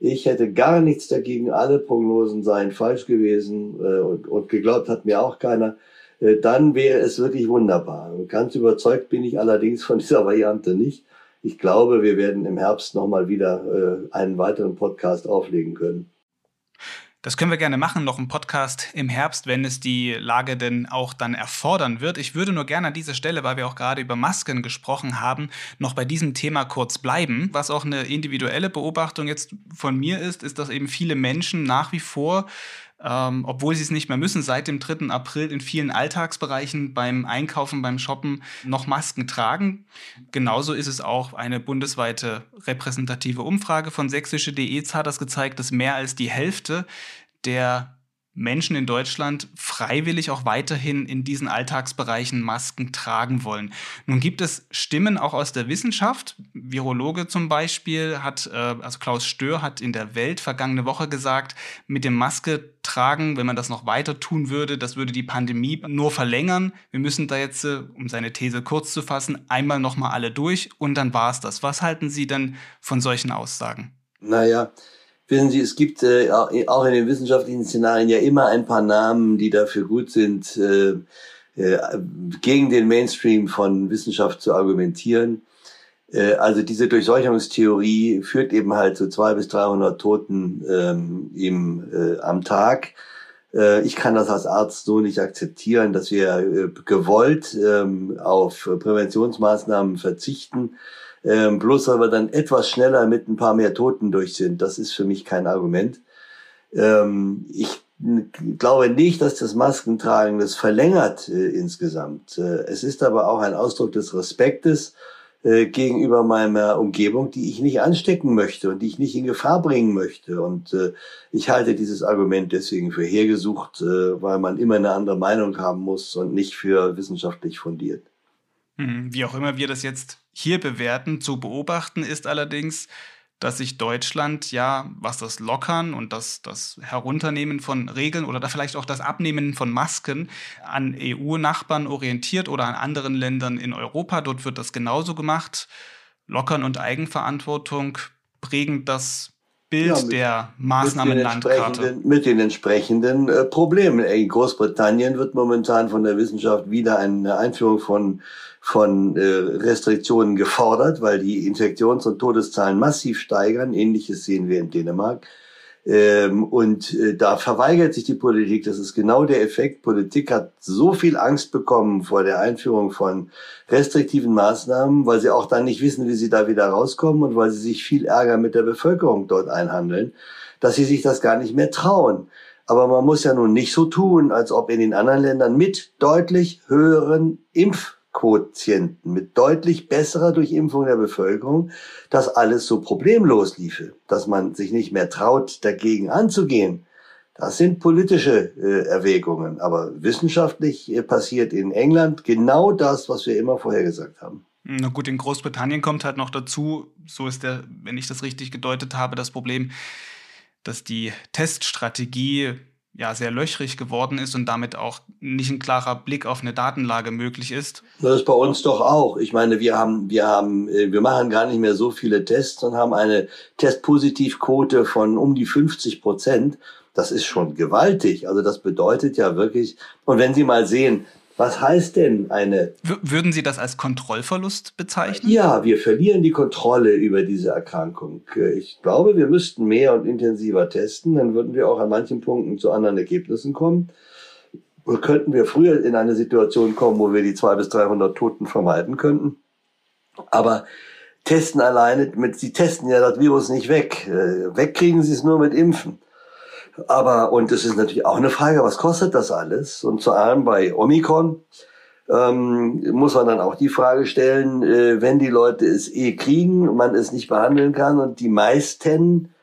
Ich hätte gar nichts dagegen, alle Prognosen seien falsch gewesen äh, und, und geglaubt hat mir auch keiner. Äh, dann wäre es wirklich wunderbar. Ganz überzeugt bin ich allerdings von *laughs* dieser Variante nicht. Ich glaube, wir werden im Herbst nochmal wieder äh, einen weiteren Podcast auflegen können. Das können wir gerne machen, noch einen Podcast im Herbst, wenn es die Lage denn auch dann erfordern wird. Ich würde nur gerne an dieser Stelle, weil wir auch gerade über Masken gesprochen haben, noch bei diesem Thema kurz bleiben. Was auch eine individuelle Beobachtung jetzt von mir ist, ist, dass eben viele Menschen nach wie vor ähm, obwohl sie es nicht mehr müssen, seit dem 3. April in vielen Alltagsbereichen beim Einkaufen, beim Shoppen noch Masken tragen. Genauso ist es auch eine bundesweite repräsentative Umfrage von sächsische.de hat das gezeigt, dass mehr als die Hälfte der Menschen in Deutschland freiwillig auch weiterhin in diesen Alltagsbereichen Masken tragen wollen. Nun gibt es Stimmen auch aus der Wissenschaft. Virologe zum Beispiel hat, äh, also Klaus Stör hat in der Welt vergangene Woche gesagt, mit dem Maske tragen, wenn man das noch weiter tun würde, das würde die Pandemie nur verlängern. Wir müssen da jetzt, äh, um seine These kurz zu fassen, einmal nochmal alle durch und dann war es das. Was halten Sie denn von solchen Aussagen? Naja, Wissen Sie, es gibt äh, auch in den wissenschaftlichen Szenarien ja immer ein paar Namen, die dafür gut sind, äh, äh, gegen den Mainstream von Wissenschaft zu argumentieren. Äh, also diese Durchseuchungstheorie führt eben halt zu zwei bis 300 Toten ähm, im, äh, am Tag. Äh, ich kann das als Arzt so nicht akzeptieren, dass wir äh, gewollt ähm, auf Präventionsmaßnahmen verzichten ähm, bloß weil wir dann etwas schneller mit ein paar mehr Toten durch sind. Das ist für mich kein Argument. Ähm, ich glaube nicht, dass das Maskentragen das verlängert äh, insgesamt. Äh, es ist aber auch ein Ausdruck des Respektes äh, gegenüber meiner Umgebung, die ich nicht anstecken möchte und die ich nicht in Gefahr bringen möchte. Und äh, ich halte dieses Argument deswegen für hergesucht, äh, weil man immer eine andere Meinung haben muss und nicht für wissenschaftlich fundiert. Hm, wie auch immer wir das jetzt hier bewerten, zu beobachten ist allerdings, dass sich Deutschland ja, was das Lockern und das, das Herunternehmen von Regeln oder vielleicht auch das Abnehmen von Masken an EU-Nachbarn orientiert oder an anderen Ländern in Europa. Dort wird das genauso gemacht. Lockern und Eigenverantwortung prägen das Bild ja, mit, der Maßnahmenlandkarte. Mit, mit den entsprechenden äh, Problemen. In Großbritannien wird momentan von der Wissenschaft wieder eine Einführung von von äh, Restriktionen gefordert, weil die Infektions- und Todeszahlen massiv steigern. Ähnliches sehen wir in Dänemark. Ähm, und äh, da verweigert sich die Politik. Das ist genau der Effekt. Politik hat so viel Angst bekommen vor der Einführung von restriktiven Maßnahmen, weil sie auch dann nicht wissen, wie sie da wieder rauskommen und weil sie sich viel Ärger mit der Bevölkerung dort einhandeln, dass sie sich das gar nicht mehr trauen. Aber man muss ja nun nicht so tun, als ob in den anderen Ländern mit deutlich höheren Impf Quotienten mit deutlich besserer Durchimpfung der Bevölkerung, dass alles so problemlos liefe, dass man sich nicht mehr traut, dagegen anzugehen. Das sind politische äh, Erwägungen. Aber wissenschaftlich äh, passiert in England genau das, was wir immer vorher gesagt haben. Na gut, in Großbritannien kommt halt noch dazu, so ist der, wenn ich das richtig gedeutet habe, das Problem, dass die Teststrategie ja sehr löchrig geworden ist und damit auch nicht ein klarer Blick auf eine Datenlage möglich ist. Das ist bei uns doch auch. Ich meine, wir haben, wir haben, äh, wir machen gar nicht mehr so viele Tests und haben eine Testpositivquote von um die 50 Prozent. Das ist schon gewaltig. Also das bedeutet ja wirklich, und wenn Sie mal sehen, was heißt denn eine... Würden Sie das als Kontrollverlust bezeichnen? Ja, wir verlieren die Kontrolle über diese Erkrankung. Ich glaube, wir müssten mehr und intensiver testen, dann würden wir auch an manchen Punkten zu anderen Ergebnissen kommen. Oder könnten wir früher in eine Situation kommen, wo wir die 200 bis 300 Toten vermeiden könnten. Aber testen alleine, mit, Sie testen ja das Virus nicht weg. Äh, wegkriegen Sie es nur mit Impfen. Aber, und es ist natürlich auch eine Frage, was kostet das alles? Und zu allem bei Omikron ähm, muss man dann auch die Frage stellen, äh, wenn die Leute es eh kriegen, man es nicht behandeln kann und die meisten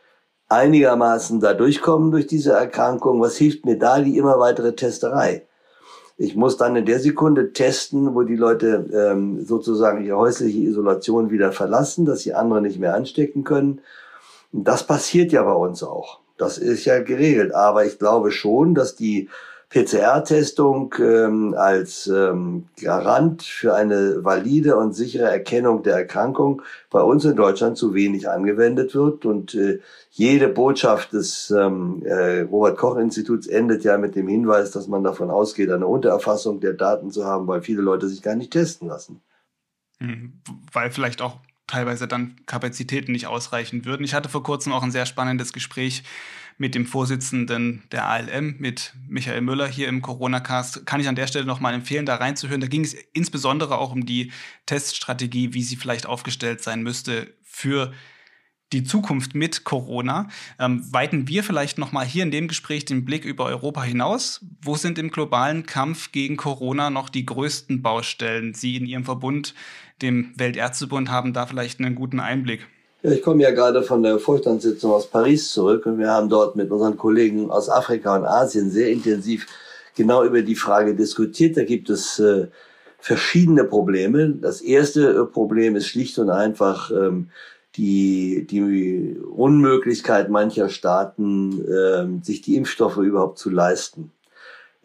einigermaßen da durchkommen durch diese Erkrankung, was hilft mir da die immer weitere Testerei? Ich muss dann in der Sekunde testen, wo die Leute ähm, sozusagen ihre häusliche Isolation wieder verlassen, dass sie andere nicht mehr anstecken können. Und das passiert ja bei uns auch. Das ist ja geregelt. Aber ich glaube schon, dass die PCR-Testung ähm, als ähm, Garant für eine valide und sichere Erkennung der Erkrankung bei uns in Deutschland zu wenig angewendet wird. Und äh, jede Botschaft des ähm, äh, Robert-Koch-Instituts endet ja mit dem Hinweis, dass man davon ausgeht, eine Untererfassung der Daten zu haben, weil viele Leute sich gar nicht testen lassen. Mhm. Weil vielleicht auch teilweise dann Kapazitäten nicht ausreichen würden. Ich hatte vor kurzem auch ein sehr spannendes Gespräch mit dem Vorsitzenden der ALM, mit Michael Müller hier im Corona-Cast. Kann ich an der Stelle nochmal empfehlen, da reinzuhören. Da ging es insbesondere auch um die Teststrategie, wie sie vielleicht aufgestellt sein müsste für die Zukunft mit Corona. Ähm, weiten wir vielleicht nochmal hier in dem Gespräch den Blick über Europa hinaus. Wo sind im globalen Kampf gegen Corona noch die größten Baustellen? Sie in Ihrem Verbund, dem Weltärztebund, haben da vielleicht einen guten Einblick. Ja, ich komme ja gerade von der Vorstandssitzung aus Paris zurück und wir haben dort mit unseren Kollegen aus Afrika und Asien sehr intensiv genau über die Frage diskutiert. Da gibt es äh, verschiedene Probleme. Das erste äh, Problem ist schlicht und einfach ähm, die, die Unmöglichkeit mancher Staaten, ähm, sich die Impfstoffe überhaupt zu leisten.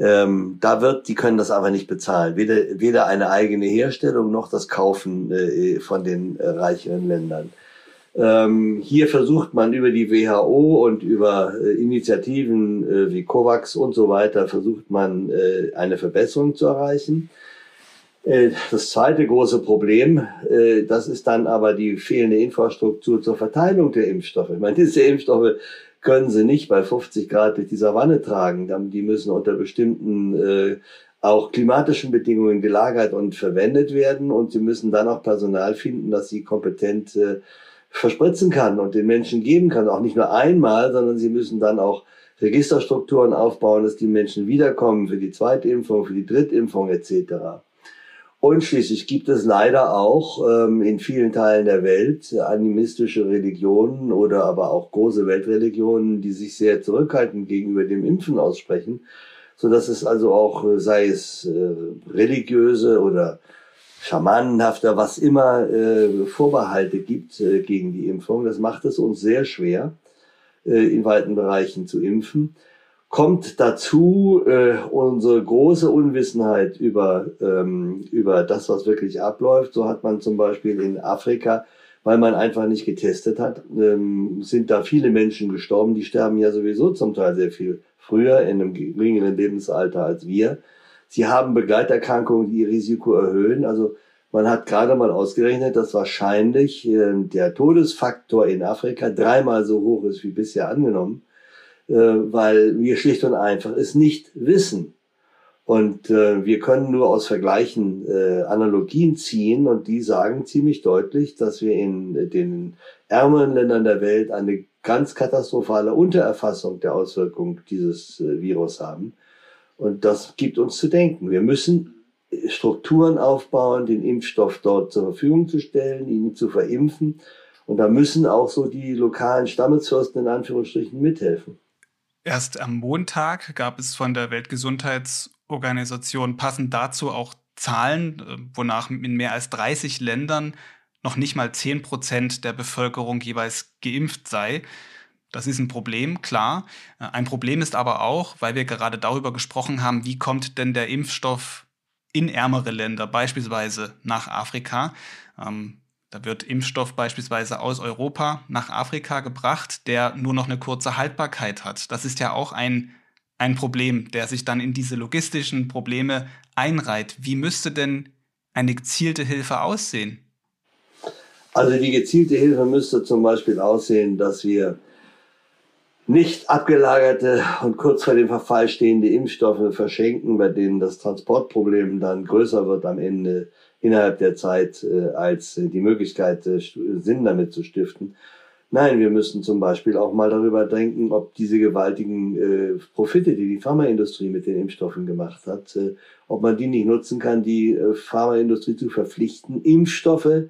Ähm, da wird, die können das aber nicht bezahlen. Weder, weder eine eigene Herstellung noch das Kaufen äh, von den äh, reicheren Ländern. Ähm, hier versucht man über die WHO und über äh, Initiativen äh, wie COVAX und so weiter, versucht man äh, eine Verbesserung zu erreichen. Äh, das zweite große Problem, äh, das ist dann aber die fehlende Infrastruktur zur Verteilung der Impfstoffe. Ich meine, diese Impfstoffe können sie nicht bei 50 Grad durch die Savanne tragen. Die müssen unter bestimmten äh, auch klimatischen Bedingungen gelagert und verwendet werden und sie müssen dann auch Personal finden, das sie kompetent verspritzen kann und den Menschen geben kann. Auch nicht nur einmal, sondern sie müssen dann auch Registerstrukturen aufbauen, dass die Menschen wiederkommen für die Zweitimpfung, für die Drittimpfung etc. Und schließlich gibt es leider auch ähm, in vielen Teilen der Welt animistische Religionen oder aber auch große Weltreligionen, die sich sehr zurückhaltend gegenüber dem Impfen aussprechen, so dass es also auch, äh, sei es äh, religiöse oder schamanenhafter, was immer äh, Vorbehalte gibt äh, gegen die Impfung. Das macht es uns sehr schwer, äh, in weiten Bereichen zu impfen. Kommt dazu äh, unsere große Unwissenheit über, ähm, über das, was wirklich abläuft. So hat man zum Beispiel in Afrika, weil man einfach nicht getestet hat, ähm, sind da viele Menschen gestorben. Die sterben ja sowieso zum Teil sehr viel früher in einem geringeren Lebensalter als wir. Sie haben Begleiterkrankungen, die ihr Risiko erhöhen. Also man hat gerade mal ausgerechnet, dass wahrscheinlich äh, der Todesfaktor in Afrika dreimal so hoch ist wie bisher angenommen, weil wir schlicht und einfach es nicht wissen. Und äh, wir können nur aus Vergleichen äh, Analogien ziehen und die sagen ziemlich deutlich, dass wir in den ärmeren Ländern der Welt eine ganz katastrophale Untererfassung der Auswirkungen dieses äh, Virus haben. Und das gibt uns zu denken. Wir müssen Strukturen aufbauen, den Impfstoff dort zur Verfügung zu stellen, ihn zu verimpfen. Und da müssen auch so die lokalen Stammesfürsten in Anführungsstrichen mithelfen. Erst am Montag gab es von der Weltgesundheitsorganisation passend dazu auch Zahlen, äh, wonach in mehr als 30 Ländern noch nicht mal 10 Prozent der Bevölkerung jeweils geimpft sei. Das ist ein Problem, klar. Äh, ein Problem ist aber auch, weil wir gerade darüber gesprochen haben, wie kommt denn der Impfstoff in ärmere Länder, beispielsweise nach Afrika. Ähm, da wird Impfstoff beispielsweise aus Europa nach Afrika gebracht, der nur noch eine kurze Haltbarkeit hat. Das ist ja auch ein, ein Problem, der sich dann in diese logistischen Probleme einreiht. Wie müsste denn eine gezielte Hilfe aussehen? Also die gezielte Hilfe müsste zum Beispiel aussehen, dass wir nicht abgelagerte und kurz vor dem Verfall stehende Impfstoffe verschenken, bei denen das Transportproblem dann größer wird am Ende innerhalb der Zeit, äh, als die Möglichkeit, äh, Sinn damit zu stiften. Nein, wir müssen zum Beispiel auch mal darüber denken, ob diese gewaltigen äh, Profite, die die Pharmaindustrie mit den Impfstoffen gemacht hat, äh, ob man die nicht nutzen kann, die äh, Pharmaindustrie zu verpflichten, Impfstoffe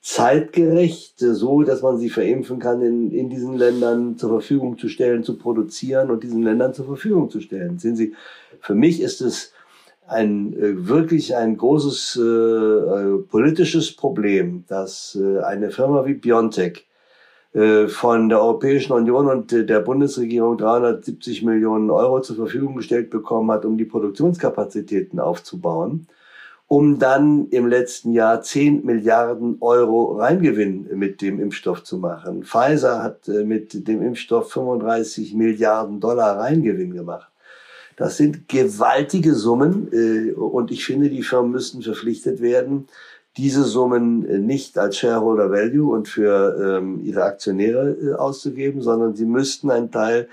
zeitgerecht, so dass man sie verimpfen kann, in, in diesen Ländern zur Verfügung zu stellen, zu produzieren und diesen Ländern zur Verfügung zu stellen. Sehen Sie, für mich ist es ein äh, wirklich ein großes äh, äh politisches Problem, dass äh, eine Firma wie BioNTech äh, von der Europäischen Union und der Bundesregierung 370 Millionen Euro zur Verfügung gestellt bekommen hat, um die Produktionskapazitäten aufzubauen, um dann im letzten Jahr 10 Milliarden Euro Reingewinn mit dem Impfstoff zu machen. Pfizer hat äh, mit dem Impfstoff 35 Milliarden Dollar Reingewinn gemacht. Das sind gewaltige Summen äh, und ich finde, die Firmen müssten verpflichtet werden, diese Summen äh, nicht als Shareholder Value und für ähm, ihre Aktionäre äh, auszugeben, sondern sie müssten einen Teil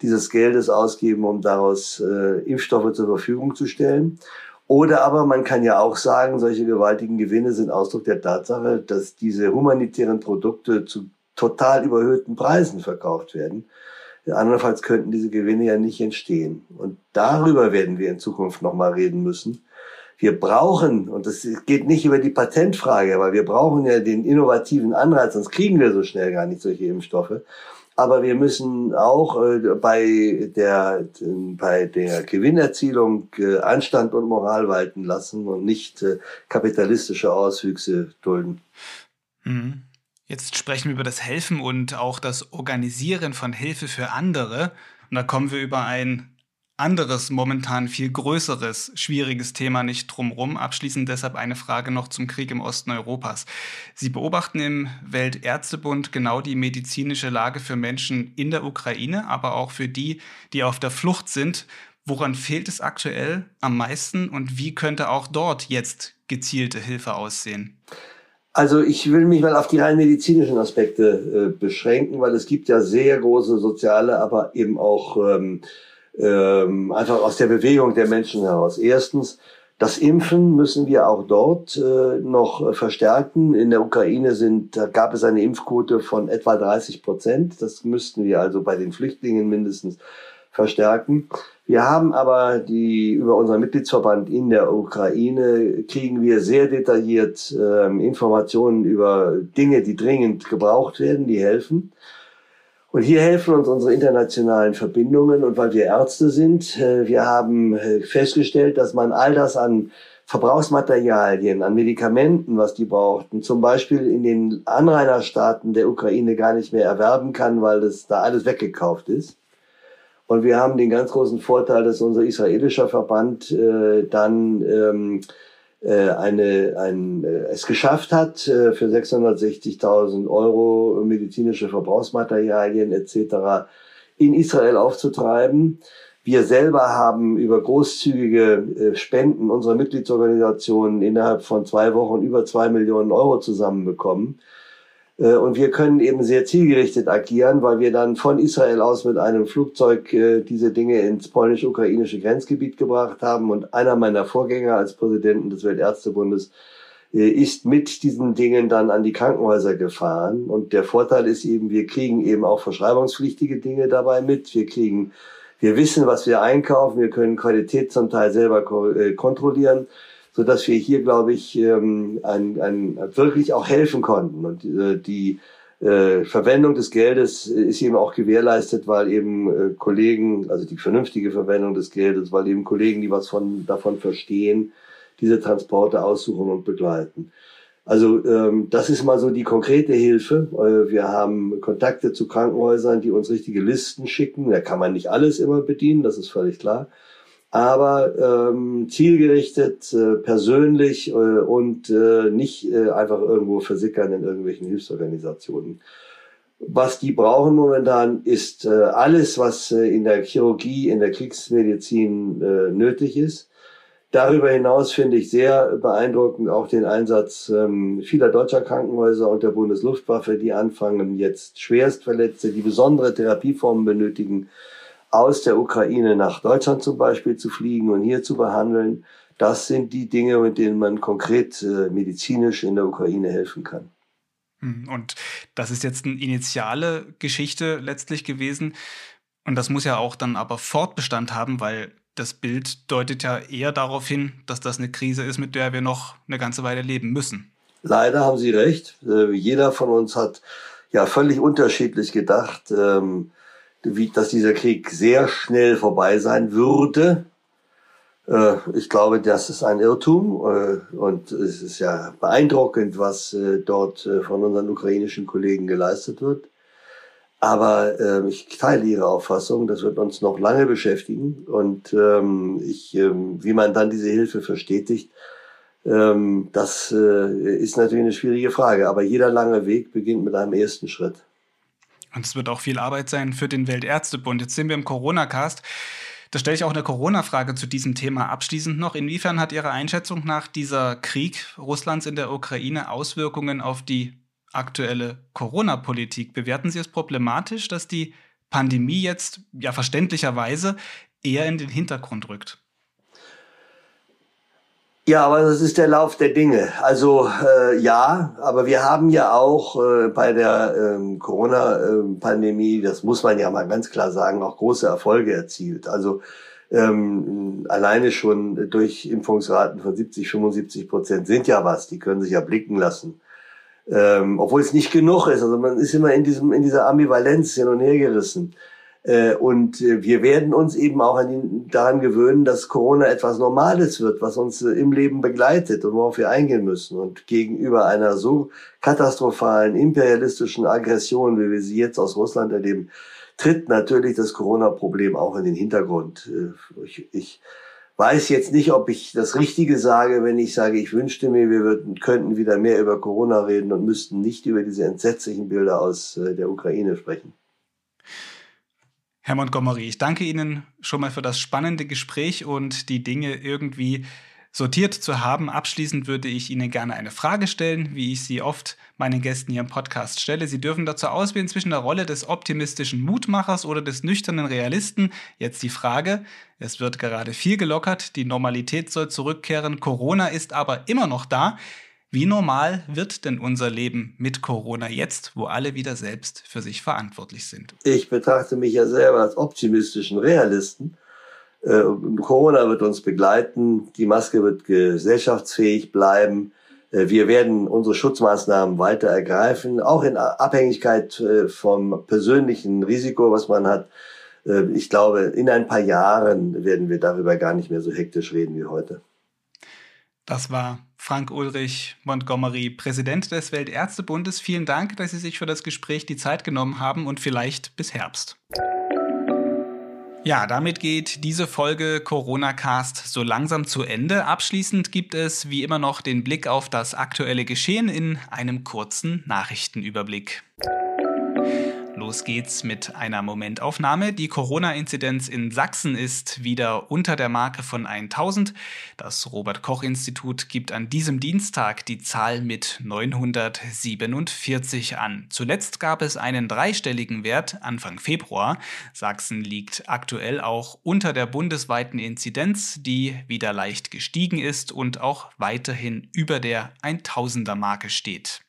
dieses Geldes ausgeben, um daraus Impfstoffe zur Verfügung zu stellen. Oder aber man kann ja auch sagen, solche gewaltigen Gewinne sind Ausdruck der Tatsache, dass diese humanitären Produkte zu total überhöhten Preisen verkauft werden. Andernfalls könnten diese Gewinne ja nicht entstehen. Und darüber werden wir in Zukunft nochmal reden müssen wir brauchen, und das geht nicht über die Patentfrage, weil wir brauchen ja den innovativen Anreiz, sonst kriegen wir so schnell gar nicht solche Impfstoffe. Aber wir müssen auch äh, bei der, bei der Gewinnerzielung äh, Anstand und Moral walten lassen und nicht äh, kapitalistische Auswüchse dulden. Mhm. Jetzt sprechen wir über das Helfen und auch das Organisieren von Hilfe für andere. Und da kommen wir über ein anderes, momentan viel größeres, schwieriges Thema nicht drumherum. Abschließend deshalb eine Frage noch zum Krieg im Osten Europas. Sie beobachten im Weltärztebund genau die medizinische Lage für Menschen in der Ukraine, aber auch für die, die auf der Flucht sind. Woran fehlt es aktuell am meisten und wie könnte auch dort jetzt gezielte Hilfe aussehen? Also ich will mich mal auf die rein medizinischen Aspekte äh, beschränken, weil es gibt ja sehr große soziale, aber eben auch ähm, ähm, einfach aus der Bewegung der Menschen heraus. Erstens, das Impfen müssen wir auch dort äh, noch verstärken. In der Ukraine sind, gab es eine Impfquote von etwa 30 Prozent. Das müssten wir also bei den Flüchtlingen mindestens verstärken. Wir haben aber die über unseren Mitgliedsverband in der Ukraine kriegen wir sehr detailliert äh, Informationen über Dinge, die dringend gebraucht werden, die helfen. Und hier helfen uns unsere internationalen Verbindungen und weil wir Ärzte sind, äh, wir haben äh, festgestellt, dass man all das an Verbrauchsmaterialien, an Medikamenten, was die brauchten, zum Beispiel in den Anrainerstaaten der Ukraine gar nicht mehr erwerben kann, weil das da alles weggekauft ist. Und wir haben den ganz großen Vorteil, dass unser israelischer Verband äh, dann ähm, äh, eine, ein, äh, es geschafft hat, äh, für 660.000 Euro medizinische Verbrauchsmaterialien etc. in Israel aufzutreiben. Wir selber haben über großzügige Spenden unserer Mitgliedsorganisationen innerhalb von zwei Wochen über zwei Millionen Euro zusammenbekommen. Äh, und wir können eben sehr zielgerichtet agieren, weil wir dann von Israel aus mit einem Flugzeug äh, diese Dinge ins polnisch-ukrainische Grenzgebiet gebracht haben. Und einer meiner Vorgänger als Präsidenten des Weltärztebundes äh, ist mit diesen Dingen dann an die Krankenhäuser gefahren. Und der Vorteil ist eben, wir kriegen eben auch verschreibungspflichtige Dinge dabei mit. Wir kriegen, wir wissen, was wir einkaufen. Wir können Qualität zum Teil selber kontrollieren so dass wir hier, glaube ich, ähm, ein, ein, wirklich auch helfen konnten. Und äh, die äh, Verwendung des Geldes ist eben auch gewährleistet, weil eben äh, Kollegen, also die vernünftige Verwendung des Geldes, weil eben Kollegen, die was von, davon verstehen, diese Transporte aussuchen und begleiten. Also ähm, das ist mal so die konkrete Hilfe. Äh, wir haben Kontakte zu Krankenhäusern, die uns richtige Listen schicken. Da kann man nicht alles immer bedienen, das ist völlig klar aber ähm, zielgerichtet, äh, persönlich äh, und äh, nicht äh, einfach irgendwo versickern in irgendwelchen Hilfsorganisationen. Was die brauchen momentan ist äh, alles, was äh, in der Chirurgie, in der Kriegsmedizin äh, nötig ist. Darüber hinaus finde ich sehr beeindruckend auch den Einsatz ähm, vieler deutscher Krankenhäuser und der Bundesluftwaffe, die anfangen, jetzt Schwerstverletzte, die besondere Therapieformen benötigen, aus der Ukraine nach Deutschland zum Beispiel zu fliegen und hier zu behandeln. Das sind die Dinge, mit denen man konkret äh, medizinisch in der Ukraine helfen kann. Hm, und das ist jetzt eine initiale Geschichte letztlich gewesen. Und das muss ja auch dann aber Fortbestand haben, weil das Bild deutet ja eher darauf hin, dass das eine Krise ist, mit der wir noch eine ganze Weile leben müssen. Leider haben Sie recht. Äh, jeder von uns hat ja völlig unterschiedlich gedacht. Ähm, wie, dass dieser Krieg sehr schnell vorbei sein würde. Äh, ich glaube, das ist ein Irrtum äh, und es ist ja beeindruckend, was äh, dort von unseren ukrainischen Kollegen geleistet wird. Aber äh, ich teile Ihre Auffassung, das wird uns noch lange beschäftigen. Und ähm, ich, ähm, wie man dann diese Hilfe verstetigt, ähm, das äh, ist natürlich eine schwierige Frage. Aber jeder lange Weg beginnt mit einem ersten Schritt. Und es wird auch viel Arbeit sein für den Weltärztebund. Jetzt sind wir im Corona-Cast. Da stelle ich auch eine Corona-Frage zu diesem Thema abschließend noch. Inwiefern hat Ihrer Einschätzung nach dieser Krieg Russlands in der Ukraine Auswirkungen auf die aktuelle Corona-Politik. Bewerten Sie es problematisch, dass die Pandemie jetzt ja verständlicherweise eher in den Hintergrund rückt? Ja, aber das ist der Lauf der Dinge. Also äh, ja, aber wir haben ja auch äh, bei der ähm, Corona-Pandemie, das muss man ja mal ganz klar sagen, auch große Erfolge erzielt. Also ähm, alleine schon durch Impfungsraten von 70, 75 Prozent sind ja was, die können sich ja blicken lassen ähm, obwohl es nicht genug ist. Also man ist immer in diesem in dieser Ambivalenz hin und her gerissen. Äh, und äh, wir werden uns eben auch daran gewöhnen, dass Corona etwas Normales wird, was uns äh, im Leben begleitet und worauf wir eingehen müssen. Und gegenüber einer so katastrophalen imperialistischen Aggression, wie wir sie jetzt aus Russland erleben, tritt natürlich das Corona-Problem auch in den Hintergrund. Ich, ich weiß jetzt nicht, ob ich das Richtige sage, wenn ich sage, ich wünschte mir, wir würden, könnten wieder mehr über Corona reden und müssten nicht über diese entsetzlichen Bilder aus der Ukraine sprechen. Herr Montgomery, ich danke Ihnen schon mal für das spannende Gespräch und die Dinge irgendwie sortiert zu haben. Abschließend würde ich Ihnen gerne eine Frage stellen, wie ich sie oft meinen Gästen hier im Podcast stelle. Sie dürfen dazu auswählen zwischen der Rolle des optimistischen Mutmachers oder des nüchternen Realisten. Jetzt die Frage, es wird gerade viel gelockert, die Normalität soll zurückkehren, Corona ist aber immer noch da. Wie normal wird denn unser Leben mit Corona jetzt, wo alle wieder selbst für sich verantwortlich sind? Ich betrachte mich ja selber als optimistischen Realisten äh, Corona wird uns begleiten, die Maske wird gesellschaftsfähig bleiben. Äh, wir werden unsere Schutzmaßnahmen weiter ergreifen, auch in Abhängigkeit äh, vom persönlichen Risiko, was man hat. Äh, ich glaube, in ein paar Jahren werden wir darüber gar nicht mehr so hektisch reden wie heute. Das war Frank Ulrich Montgomery, Präsident des Weltärztebundes. Vielen Dank, dass Sie sich für das Gespräch die Zeit genommen haben und vielleicht bis Herbst. Ja, damit geht diese Folge Corona Cast so langsam zu Ende. Abschließend gibt es wie immer noch den Blick auf das aktuelle Geschehen in einem kurzen Nachrichtenüberblick. Los geht's mit einer Momentaufnahme. Die Corona-Inzidenz in Sachsen ist wieder unter der Marke von 1000. Das Robert-Koch-Institut gibt an diesem Dienstag die Zahl mit 947 an. Zuletzt gab es einen dreistelligen Wert Anfang Februar. Sachsen liegt aktuell auch unter der bundesweiten Inzidenz, die wieder leicht gestiegen ist und auch weiterhin über der 1000er Marke steht.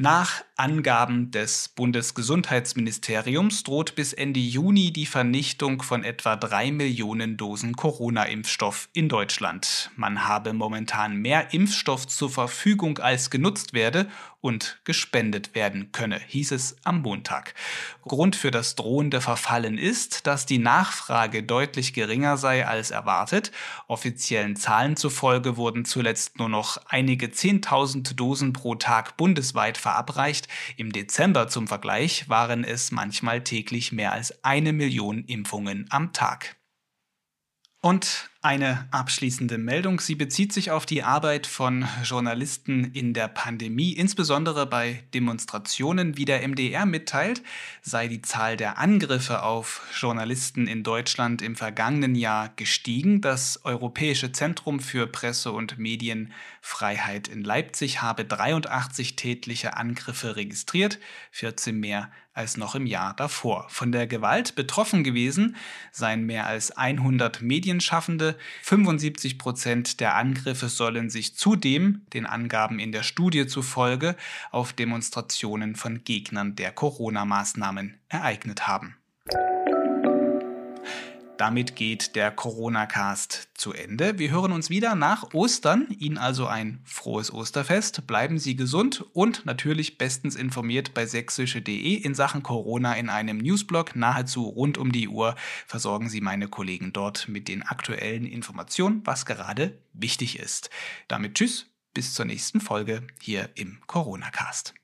Nach Angaben des Bundesgesundheitsministeriums droht bis Ende Juni die Vernichtung von etwa drei Millionen Dosen Corona-Impfstoff in Deutschland. Man habe momentan mehr Impfstoff zur Verfügung als genutzt werde und gespendet werden könne, hieß es am Montag. Grund für das drohende Verfallen ist, dass die Nachfrage deutlich geringer sei als erwartet. Offiziellen Zahlen zufolge wurden zuletzt nur noch einige Zehntausend Dosen pro Tag bundesweit verabreicht. Im Dezember zum Vergleich waren es manchmal täglich mehr als eine Million Impfungen am Tag. Und eine abschließende Meldung. Sie bezieht sich auf die Arbeit von Journalisten in der Pandemie, insbesondere bei Demonstrationen. Wie der MDR mitteilt, sei die Zahl der Angriffe auf Journalisten in Deutschland im vergangenen Jahr gestiegen. Das Europäische Zentrum für Presse- und Medienfreiheit in Leipzig habe 83 tätliche Angriffe registriert, 14 mehr als noch im Jahr davor. Von der Gewalt betroffen gewesen seien mehr als 100 Medienschaffende. 75 Prozent der Angriffe sollen sich zudem, den Angaben in der Studie zufolge, auf Demonstrationen von Gegnern der Corona-Maßnahmen ereignet haben. Damit geht der Corona-Cast zu Ende. Wir hören uns wieder nach Ostern. Ihnen also ein frohes Osterfest. Bleiben Sie gesund und natürlich bestens informiert bei sächsische.de in Sachen Corona in einem Newsblog. Nahezu rund um die Uhr versorgen Sie meine Kollegen dort mit den aktuellen Informationen, was gerade wichtig ist. Damit tschüss, bis zur nächsten Folge hier im Corona-Cast.